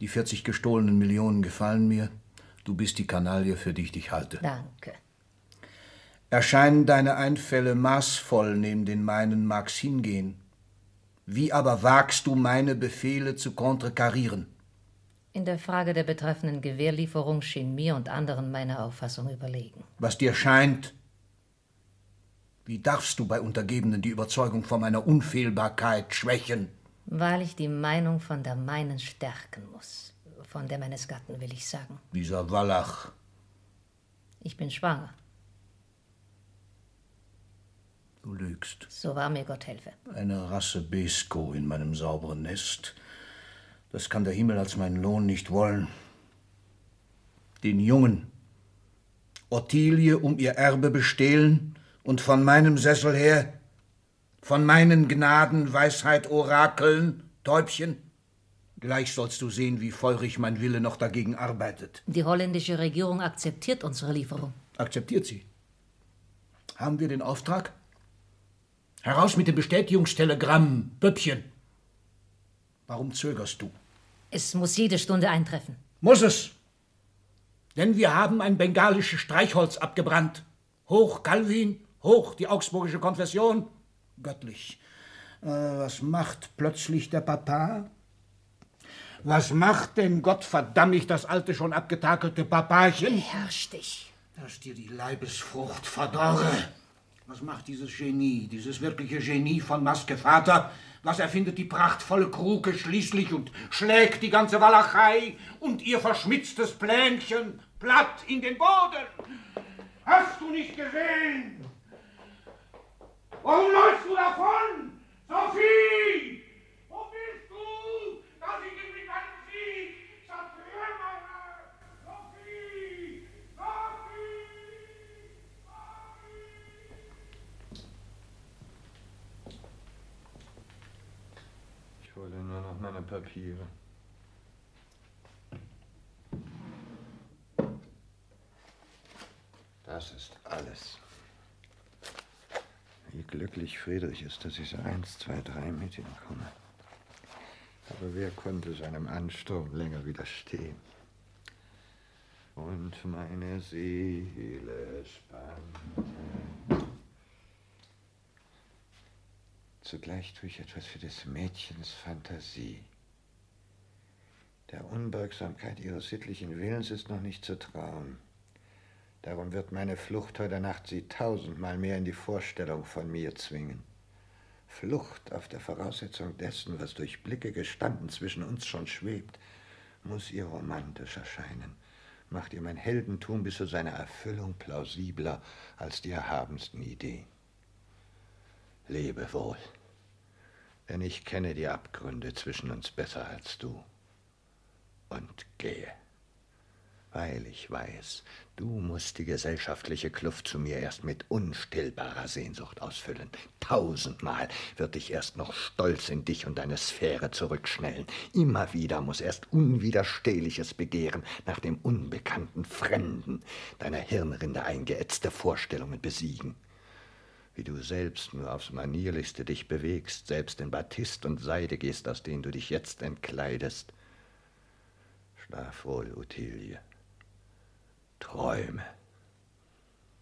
Die 40 gestohlenen Millionen gefallen mir. Du bist die Kanaille, für die ich dich halte. Danke. Erscheinen deine Einfälle maßvoll neben den meinen, mag's hingehen. Wie aber wagst du, meine Befehle zu kontrekarieren? In der Frage der betreffenden Gewehrlieferung schien mir und anderen meine Auffassung überlegen. Was dir scheint. Wie darfst du bei Untergebenen die Überzeugung von meiner Unfehlbarkeit schwächen? Weil ich die Meinung von der meinen stärken muss. Von der meines Gatten, will ich sagen. Dieser Wallach. Ich bin schwanger. Du lügst. So wahr mir Gott helfe. Eine Rasse Besko in meinem sauberen Nest. Das kann der Himmel als meinen Lohn nicht wollen. Den Jungen. Ottilie um ihr Erbe bestehlen und von meinem Sessel her, von meinen Gnaden, Weisheit, Orakeln, Täubchen. Gleich sollst du sehen, wie feurig mein Wille noch dagegen arbeitet. Die holländische Regierung akzeptiert unsere Lieferung. Akzeptiert sie. Haben wir den Auftrag? Heraus mit dem Bestätigungstelegramm, Pöppchen. Warum zögerst du? Es muss jede Stunde eintreffen. Muss es. Denn wir haben ein bengalisches Streichholz abgebrannt. Hoch Calvin, hoch die Augsburgische Konfession. Göttlich. Äh, was macht plötzlich der Papa? Was macht denn Gott verdammt ich das alte schon abgetakelte Papachen? Herrsch dich. Dass dir die Leibesfrucht verdorre. Was macht dieses Genie, dieses wirkliche Genie von Maske Vater? Was erfindet die prachtvolle Kruke schließlich und schlägt die ganze Walachei und ihr verschmitztes Plänchen platt in den Boden? Hast du nicht gesehen? Warum läufst du davon? Sophie! Wo bist du, dass ich Ich hole nur noch meine Papiere. Das ist alles. Wie glücklich Friedrich ist, dass ich so eins, zwei, drei mit ihm komme. Aber wer konnte seinem Ansturm länger widerstehen? Und meine Seele spannt. Zugleich tue ich etwas für des Mädchens Fantasie. Der Unbeugsamkeit ihres sittlichen Willens ist noch nicht zu trauen. Darum wird meine Flucht heute Nacht sie tausendmal mehr in die Vorstellung von mir zwingen. Flucht auf der Voraussetzung dessen, was durch Blicke gestanden zwischen uns schon schwebt, muss ihr romantisch erscheinen, macht ihr mein Heldentum bis zu seiner Erfüllung plausibler als die erhabensten Ideen. Lebe wohl, denn ich kenne die Abgründe zwischen uns besser als du. Und gehe, weil ich weiß, du musst die gesellschaftliche Kluft zu mir erst mit unstillbarer Sehnsucht ausfüllen. Tausendmal wird dich erst noch Stolz in dich und deine Sphäre zurückschnellen. Immer wieder muss erst unwiderstehliches Begehren nach dem unbekannten Fremden deiner Hirnrinde eingeätzte Vorstellungen besiegen wie du selbst nur aufs manierlichste dich bewegst, selbst in Batist und Seide gehst, aus denen du dich jetzt entkleidest. Schlaf wohl, Ottilie. Träume.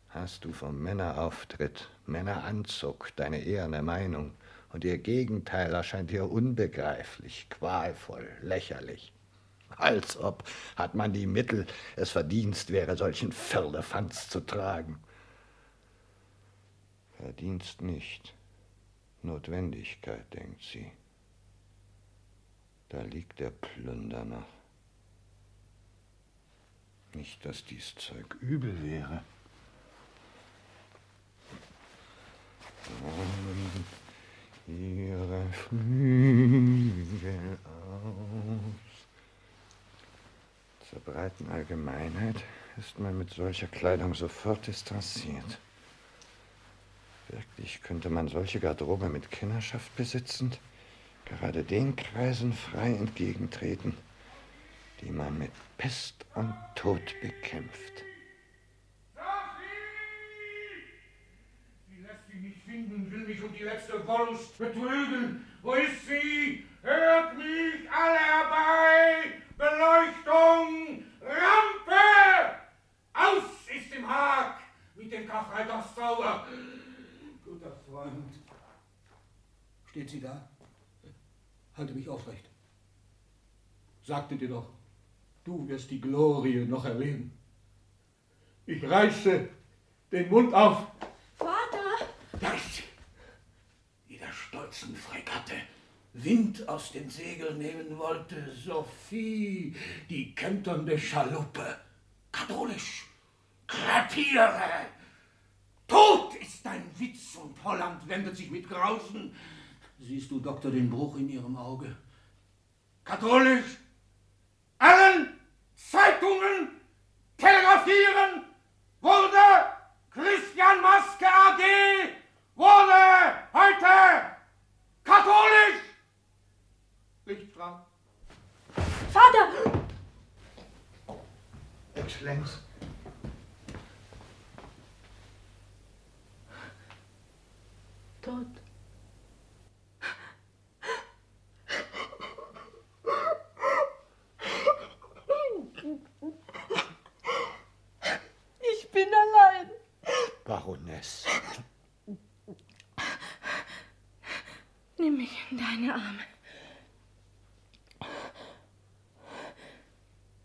Hast du vom Männerauftritt, Männeranzug, deine eherne Meinung, und ihr Gegenteil erscheint dir unbegreiflich, qualvoll, lächerlich. Als ob hat man die Mittel, es Verdienst wäre, solchen Firlefanz zu tragen. Verdienst nicht. Notwendigkeit, denkt sie. Da liegt der Plunder noch. Nicht, dass dies Zeug übel wäre. Ihre Flügel aus. Zur breiten Allgemeinheit ist man mit solcher Kleidung sofort distanziert. Wirklich könnte man solche Garderobe mit Kennerschaft besitzend gerade den Kreisen frei entgegentreten, die man mit Pest und Tod bekämpft. Sie lässt sich nicht finden, will mich um die letzte Wollust betrügen. Wo ist sie? Hört mich alle herbei! Beleuchtung! Rampe! Aus ist im Haag mit dem Karfreitagszauber! Guter Freund. Steht sie da? Halte mich aufrecht. Sagte dir doch, du wirst die Glorie noch erleben. Ich reiße den Mund auf. Vater! Da ist sie. Die der stolzen Fregatte Wind aus den Segeln nehmen wollte. Sophie, die kenternde Schaluppe. Katholisch, krepiere! Tod ist dein Witz und Holland wendet sich mit Grausen. Siehst du, Doktor, den Bruch in ihrem Auge? Katholisch! Allen Zeitungen telegrafieren wurde Christian Maske AG wurde heute katholisch! Lichtstrahl. Vater! Exzellenz. Tot. Ich bin allein. Baroness. Nimm mich in deine Arme.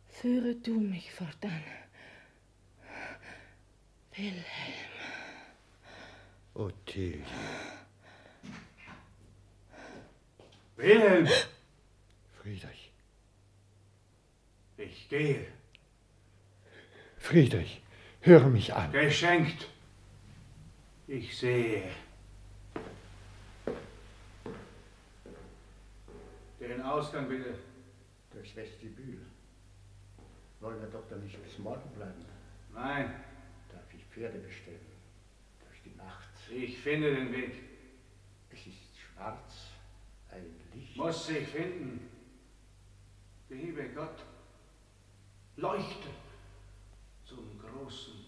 Führe du mich fortan. Wilhelm. Ottilie. Wilhelm! Friedrich. Ich gehe. Friedrich, höre mich an. Geschenkt. Ich sehe. Den Ausgang bitte. Durchs Vestibül. Wollen wir doch da nicht bis morgen bleiben? Nein. Darf ich Pferde bestellen? Durch die Nacht. Ich finde den Weg. Es ist schwarz. Licht. Muss sich finden. Liebe Gott, leuchte zum großen